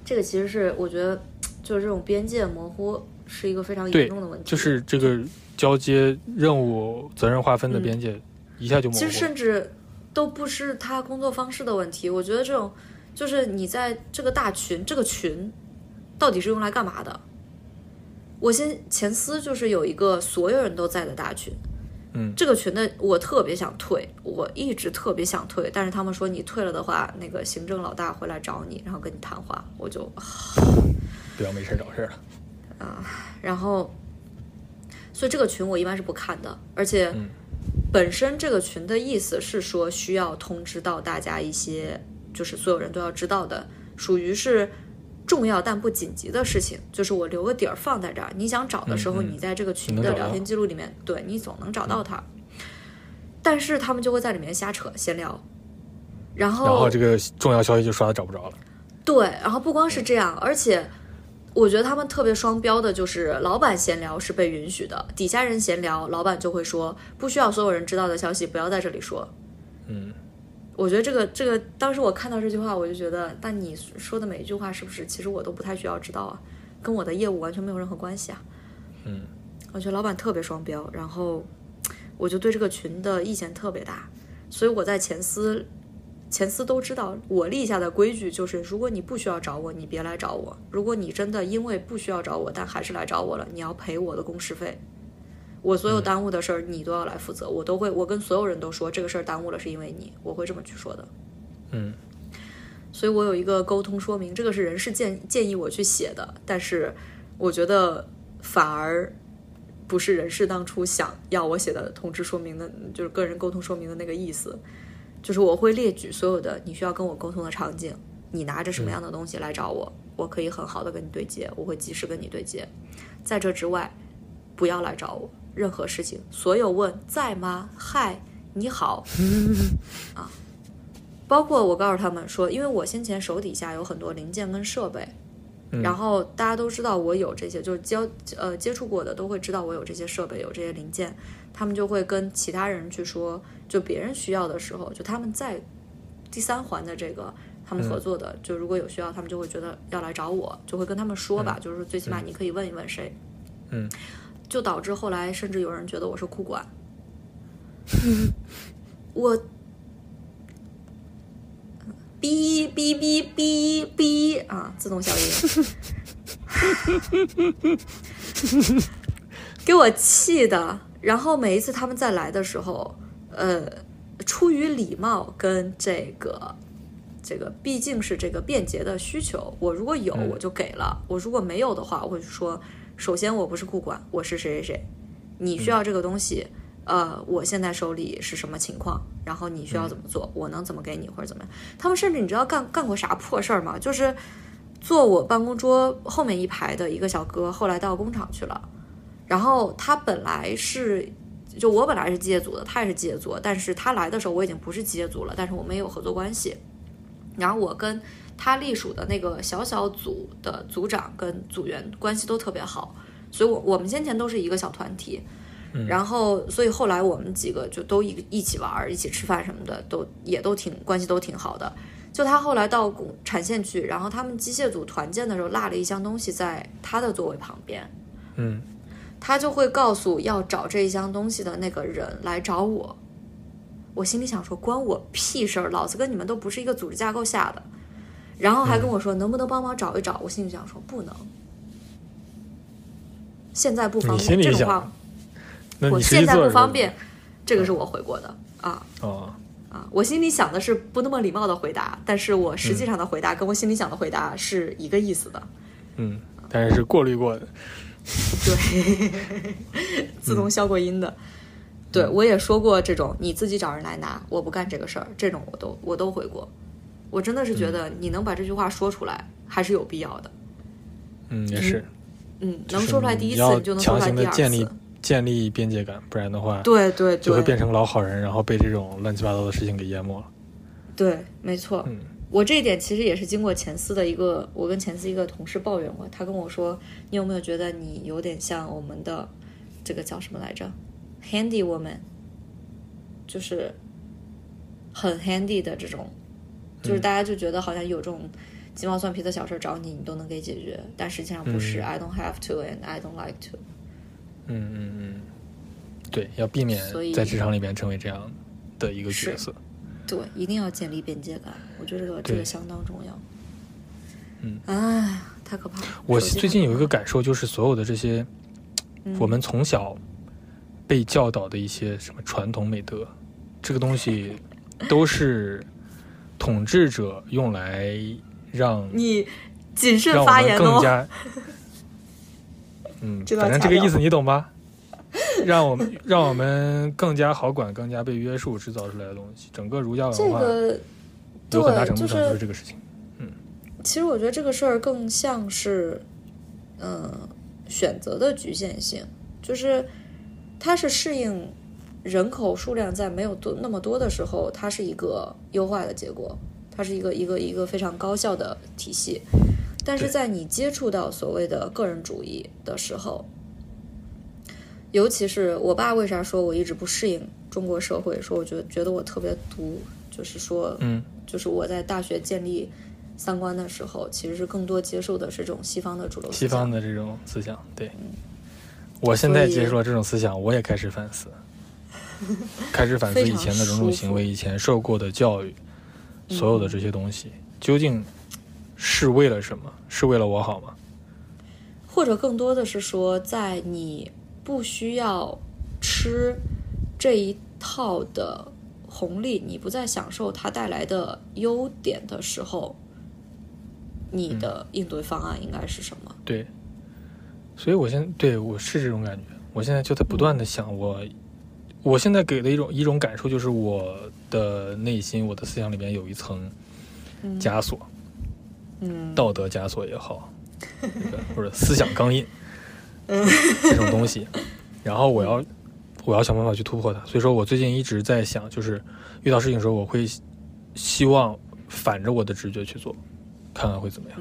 这个，其实是我觉得就是这种边界模糊是一个非常严重的问题。就是这个交接任务责任划分的边界一下就模糊嗯其实。甚至都不是他工作方式的问题，我觉得这种就是你在这个大群，这个群到底是用来干嘛的？我先前司就是有一个所有人都在的大群，嗯这个群的我特别想退，我一直特别想退，但是他们说你退了的话，那个行政老大会来找你，然后跟你谈话，我就不要没事找事了。啊。然后，所以这个群我一般是不看的，而且嗯本身这个群的意思是说需要通知到大家一些，就是所有人都要知道的，属于是重要但不紧急的事情，就是我留个底儿放在这儿，你想找的时候，嗯嗯你在这个群的聊天记录里面，对你总能找到它。但是他们就会在里面瞎扯闲聊，然后然后这个重要消息就刷的找不着了。对，然后不光是这样，而且我觉得他们特别双标的，就是老板闲聊是被允许的，底下人闲聊，老板就会说不需要所有人知道的消息不要在这里说。嗯，我觉得这个这个，当时我看到这句话，我就觉得，但你说的每一句话是不是，其实我都不太需要知道啊，跟我的业务完全没有任何关系啊。嗯，我觉得老板特别双标，然后我就对这个群的意见特别大，所以我在前司前司都知道，我立下的规矩就是，如果你不需要找我，你别来找我；如果你真的因为不需要找我，但还是来找我了，你要赔我的工时费。我所有耽误的事儿，你都要来负责，我都会，我跟所有人都说这个事儿耽误了是因为你，我会这么去说的。嗯，所以我有一个沟通说明，这个是人事建建议我去写的，但是我觉得反而不是人事当初想要我写的通知说明的，就是个人沟通说明的那个意思，就是我会列举所有的你需要跟我沟通的场景，你拿着什么样的东西来找我，我可以很好的跟你对接，我会及时跟你对接，在这之外，不要来找我，任何事情，所有问在吗？嗨，你好，啊，包括我告诉他们说，因为我先前手底下有很多零件跟设备，然后大家都知道我有这些，就是交呃接触过的都会知道我有这些设备，有这些零件，他们就会跟其他人去说，就别人需要的时候，就他们在第三环的这个。他们合作的，就如果有需要，他们就会觉得要来找我，就会跟他们说吧，就是最起码你可以问一问谁，嗯，就导致后来甚至有人觉得我是库管，我哔哔哔哔哔啊，自动消音，给我气的。然后每一次他们再来的时候，呃，出于礼貌跟这个这个毕竟是这个便捷的需求，我如果有嗯我就给了，我如果没有的话，我会说，首先我不是库管，我是谁谁谁，你需要这个东西。呃，我现在手里是什么情况？然后你需要怎么做？我能怎么给你，或者怎么样？他们甚至你知道干干过啥破事儿吗？就是坐我办公桌后面一排的一个小哥，后来到工厂去了。然后他本来是，就我本来是机械组的，他也是机械组，但是他来的时候我已经不是机械组了，但是我们也有合作关系。然后我跟他隶属的那个小小组的组长跟组员关系都特别好，所以我我们先前都是一个小团体。然后，所以后来我们几个就都一一起玩儿，一起吃饭什么的，都也都挺关系都挺好的。就他后来到工产线去，然后他们机械组团建的时候落了一箱东西在他的座位旁边，嗯，他就会告诉要找这一箱东西的那个人来找我。我心里想说，关我屁事儿，老子跟你们都不是一个组织架构下的。然后还跟我说，能不能帮忙找一找？我心里想说，不能，现在不方便。这种话，我现在不方便，这个是我回过的啊哦，啊！我心里想的是不那么礼貌的回答，但是我实际上的回答跟我心里想的回答是一个意思的。嗯，但是是过滤过的，对，自动消过音的。对我也说过这种，你自己找人来拿，我不干这个事儿，这种我都我都回过。我真的是觉得你能把这句话说出来，还是有必要的。嗯，也是，嗯，能说出来第一次，你就能说出来强行第二的建立次。建立边界感，不然的话，对对对，就会变成老好人，然后被这种乱七八糟的事情给淹没了。对，没错。嗯我这一点其实也是经过前司的一个，我跟前司一个同事抱怨过，他跟我说，你有没有觉得你有点像我们的这个叫什么来着，handy woman，就是很 handy 的这种，就是大家就觉得好像有这种鸡毛蒜皮的小事找你，你都能给解决，但实际上不是、嗯 i don't have to and I don't like to。嗯嗯嗯，对，要避免在职场里面成为这样的一个角是色。对，一定要建立边界感，我觉得这个这个相当重要。嗯，哎，太可怕了。我最近有一个感受，就是所有的这些，嗯我们从小被教导的一些什么传统美德，这个东西都是统治者用来让你谨慎发言哦。更加，嗯，反正这个意思你懂吧？让我们让我们更加好管、更加被约束制造出来的东西，整个儒家文化个有很大对，就程度上就是是这个事情。嗯其实我觉得这个事儿更像是，嗯、选择的局限性，就是它是适应人口数量在没有多那么多的时候，它是一个优化的结果，它是一个一个一个非常高效的体系。但是在你接触到所谓的个人主义的时候，尤其是我爸为啥说我一直不适应中国社会，说我觉得觉得我特别毒，就是说，嗯，就是我在大学建立三观的时候，其实是更多接受的是这种西方的主流思西。方的这种思想，对。我现在接受了这种思想，我也开始反思，开始反思以前的种种行为，以前受过的教育，所有的这些东西，究竟是为了什么？是为了我好吗？或者更多的是说，在你不需要吃这一套的红利，你不再享受它带来的优点的时候，你的应对方案应该是什么？对，所以我现在对我是这种感觉，我现在就在不断的想我，我现在给的一种一种感受就是我的内心，我的思想里面有一层枷锁，嗯，道德枷锁也好，那个或者思想钢印，嗯这种东西，然后我要我要想办法去突破它。所以说我最近一直在想，就是遇到事情的时候，我会希望反着我的直觉去做，看看会怎么样。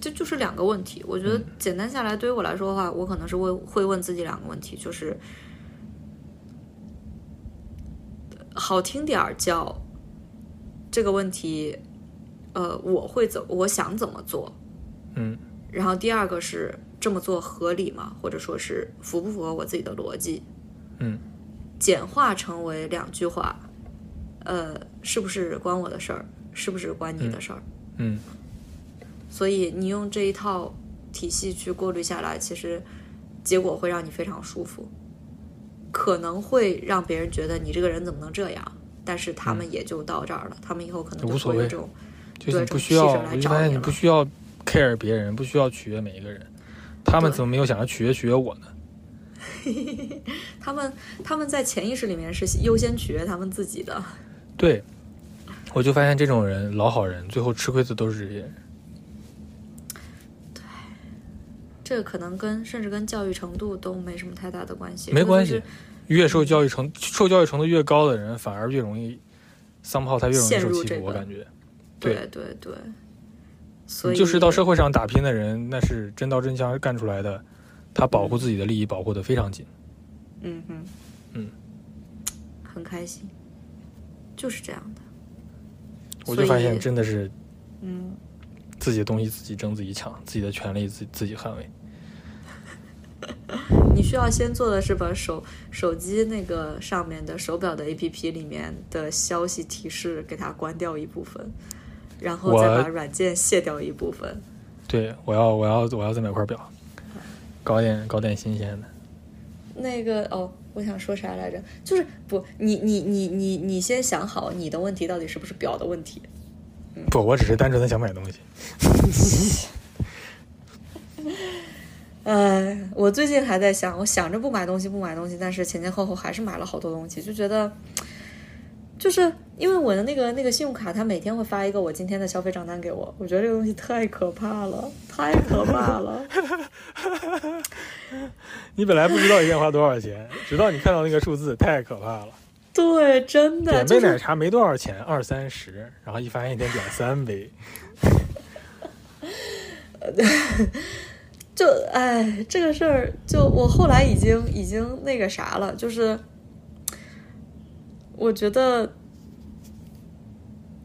这就是两个问题。我觉得嗯简单下来，对于我来说的话，我可能是会会问自己两个问题，就是好听点儿叫这个问题，呃，我会怎我想怎么做？嗯然后第二个是这么做合理吗？或者说是符不符合我自己的逻辑？嗯简化成为两句话，呃，是不是关我的事儿？是不是关你的事儿？嗯，所以你用这一套体系去过滤下来，其实结果会让你非常舒服，可能会让别人觉得你这个人怎么能这样，但是他们也就到这儿了，他们以后可能就嗯无所谓这种就是对你不需要，我就发现你不需要 care 别人，不需要取悦每一个人。他们怎么没有想要取悦取悦我呢？他们他们在潜意识里面是优先取悦他们自己的。对，我就发现这种人老好人，最后吃亏的都是这些人。这个可能跟甚至跟教育程度都没什么太大的关系，没关系就是越受教育程受教育程度越高的人，反而越容易丧炮，他越容易受欺负。这个我感觉，对对对对，所以就是到社会上打拼的人，那是真刀真枪干出来的，他保护自己的利益保护的非常紧。嗯哼，嗯，很开心，就是这样的。我就发现真的是嗯，自己的东西自己争自己抢，自己的权利自己自己捍卫。你需要先做的是把手手机那个上面的手表的 APP 里面的消息提示给它关掉一部分，然后再把软件卸掉一部分。对，我要我要我要再买块表，搞点搞点新鲜的。那个哦，我想说啥来着？就是不，你你你你你先想好你的问题到底是不是表的问题。不，我只是单纯的想买东西。呃，我最近还在想，我想着不买东西，不买东西，但是前前后后还是买了好多东西，就觉得，就是因为我的那个那个信用卡，它每天会发一个我今天的消费账单给我，我觉得这个东西太可怕了，太可怕了。你本来不知道一天花多少钱，直到你看到那个数字，太可怕了。对，真的点杯奶茶没多少钱，二三十，然后一发现一天点三杯，就哎，这个事儿，就我后来已经已经那个啥了，就是我觉得，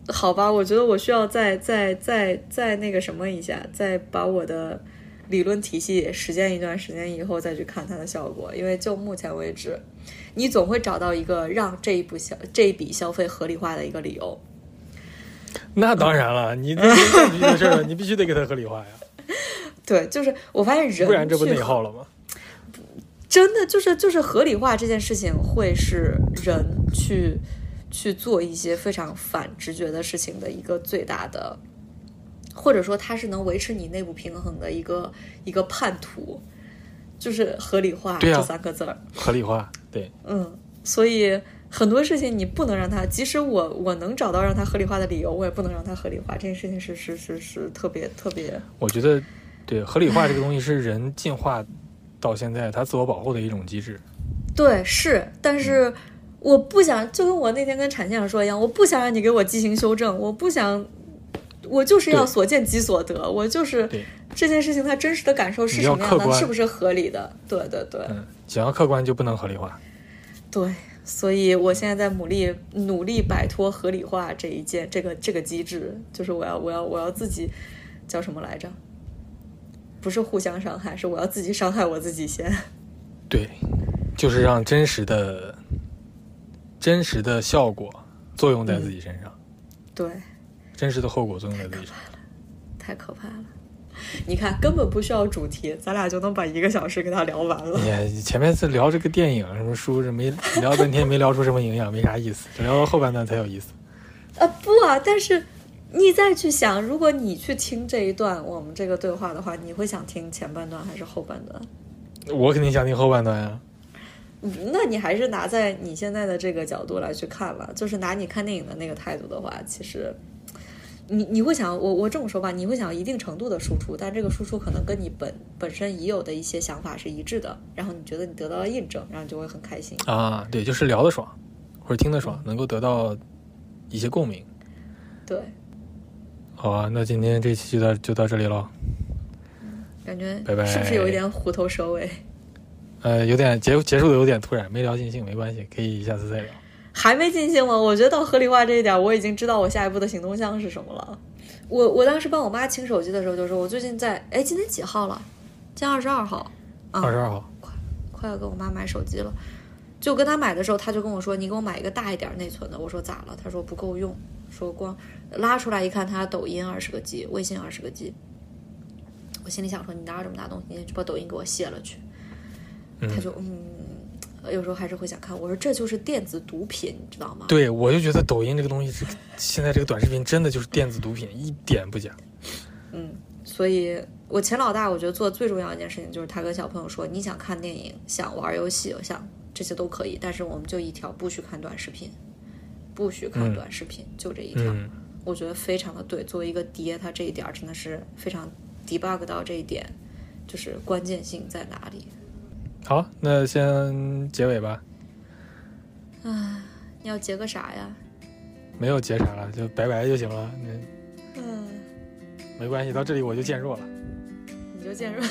好吧，我觉得我需要再再再再那个什么一下，再把我的理论体系实践一段时间以后再去看它的效果，因为就目前为止，你总会找到一个让这一步消这一笔消费合理化的一个理由。那当然了，你这是干出去的事儿，你必须得给它合理化呀，对，就是我发现人不然这不内耗了吗？真的就是就是合理化这件事情，会是人去去做一些非常反直觉的事情的一个最大的，或者说它是能维持你内部平衡的一个一个叛徒，就是合理化这三个字儿。合理化，对，嗯，所以很多事情你不能让它，即使我我能找到让它合理化的理由，我也不能让它合理化。这件事情是是是是特别特别我觉得，对合理化这个东西是人进化到现在他自我保护的一种机制。对，是，但是我不想，就跟我那天跟产线上说一样，我不想让你给我畸形修正，我不想，我就是要所见即所得，我就是这件事情它真实的感受是什么样的，是不是合理的？对对对、嗯，想要客观就不能合理化。对，所以我现在在努力努力摆脱合理化这一件这个这个机制，就是我要我要我要自己叫什么来着？不是互相伤害，是我要自己伤害我自己先。对，就是让真实的、真实的效果作用在自己身上，对，真实的后果作用在自己身上。太可怕了。你看，根本不需要主题，咱俩就能把一个小时给他聊完了。你前面是聊这个电影什么书，这没聊半天，没聊出什么营养，没啥意思。聊到后半段才有意思。啊，不啊，但是你再去想，如果你去听这一段我们这个对话的话，你会想听前半段还是后半段？我肯定想听后半段呀。嗯那你还是拿在你现在的这个角度来去看了，就是拿你看电影的那个态度的话，其实你你会想，我我这么说吧，你会想要一定程度的输出，但这个输出可能跟你本本身已有的一些想法是一致的，然后你觉得你得到了印证，然后你就会很开心。啊，对，就是聊得爽，或者听得爽，能够得到一些共鸣。对，好啊，那今天这期就到就到这里了。感觉拜拜是不是有一点虎头蛇尾？呃，有点结结束的有点突然，没聊尽兴，没关系，可以下次再聊。还没尽兴吗？我觉得到合理化这一点，我已经知道我下一步的行动项是什么了。我我当时帮我妈清手机的时候，就说我最近在，哎，今天几号了？今天二十二号，啊二十二号，快要给我妈买手机了。就跟他买的时候，他就跟我说：“你给我买一个大一点内存的。”我说：“咋了？”他说：“不够用。”说光拉出来一看，他抖音二十个 G，微信二十个 G。我心里想说：“你哪有这么大东西？你就把抖音给我卸了去。”他就嗯，有时候还是会想看。我说：“这就是电子毒品，你知道吗？”对，我就觉得抖音这个东西，是现在这个短视频真的就是电子毒品，一点不假。嗯，所以我钱老大，我觉得做最重要一件事情就是他跟小朋友说：“你想看电影，想玩游戏，想这些都可以，但是我们就一条，不许看短视频，不许看短视频，就这一条。嗯我觉得非常的对。作为一个爹，他这一点真的是非常 debug 到这一点，就是关键性在哪里。好，那先结尾吧。啊，你要结个啥呀？没有结啥了，就拜拜就行了。那嗯，没关系，到这里我就渐弱了。你就渐弱。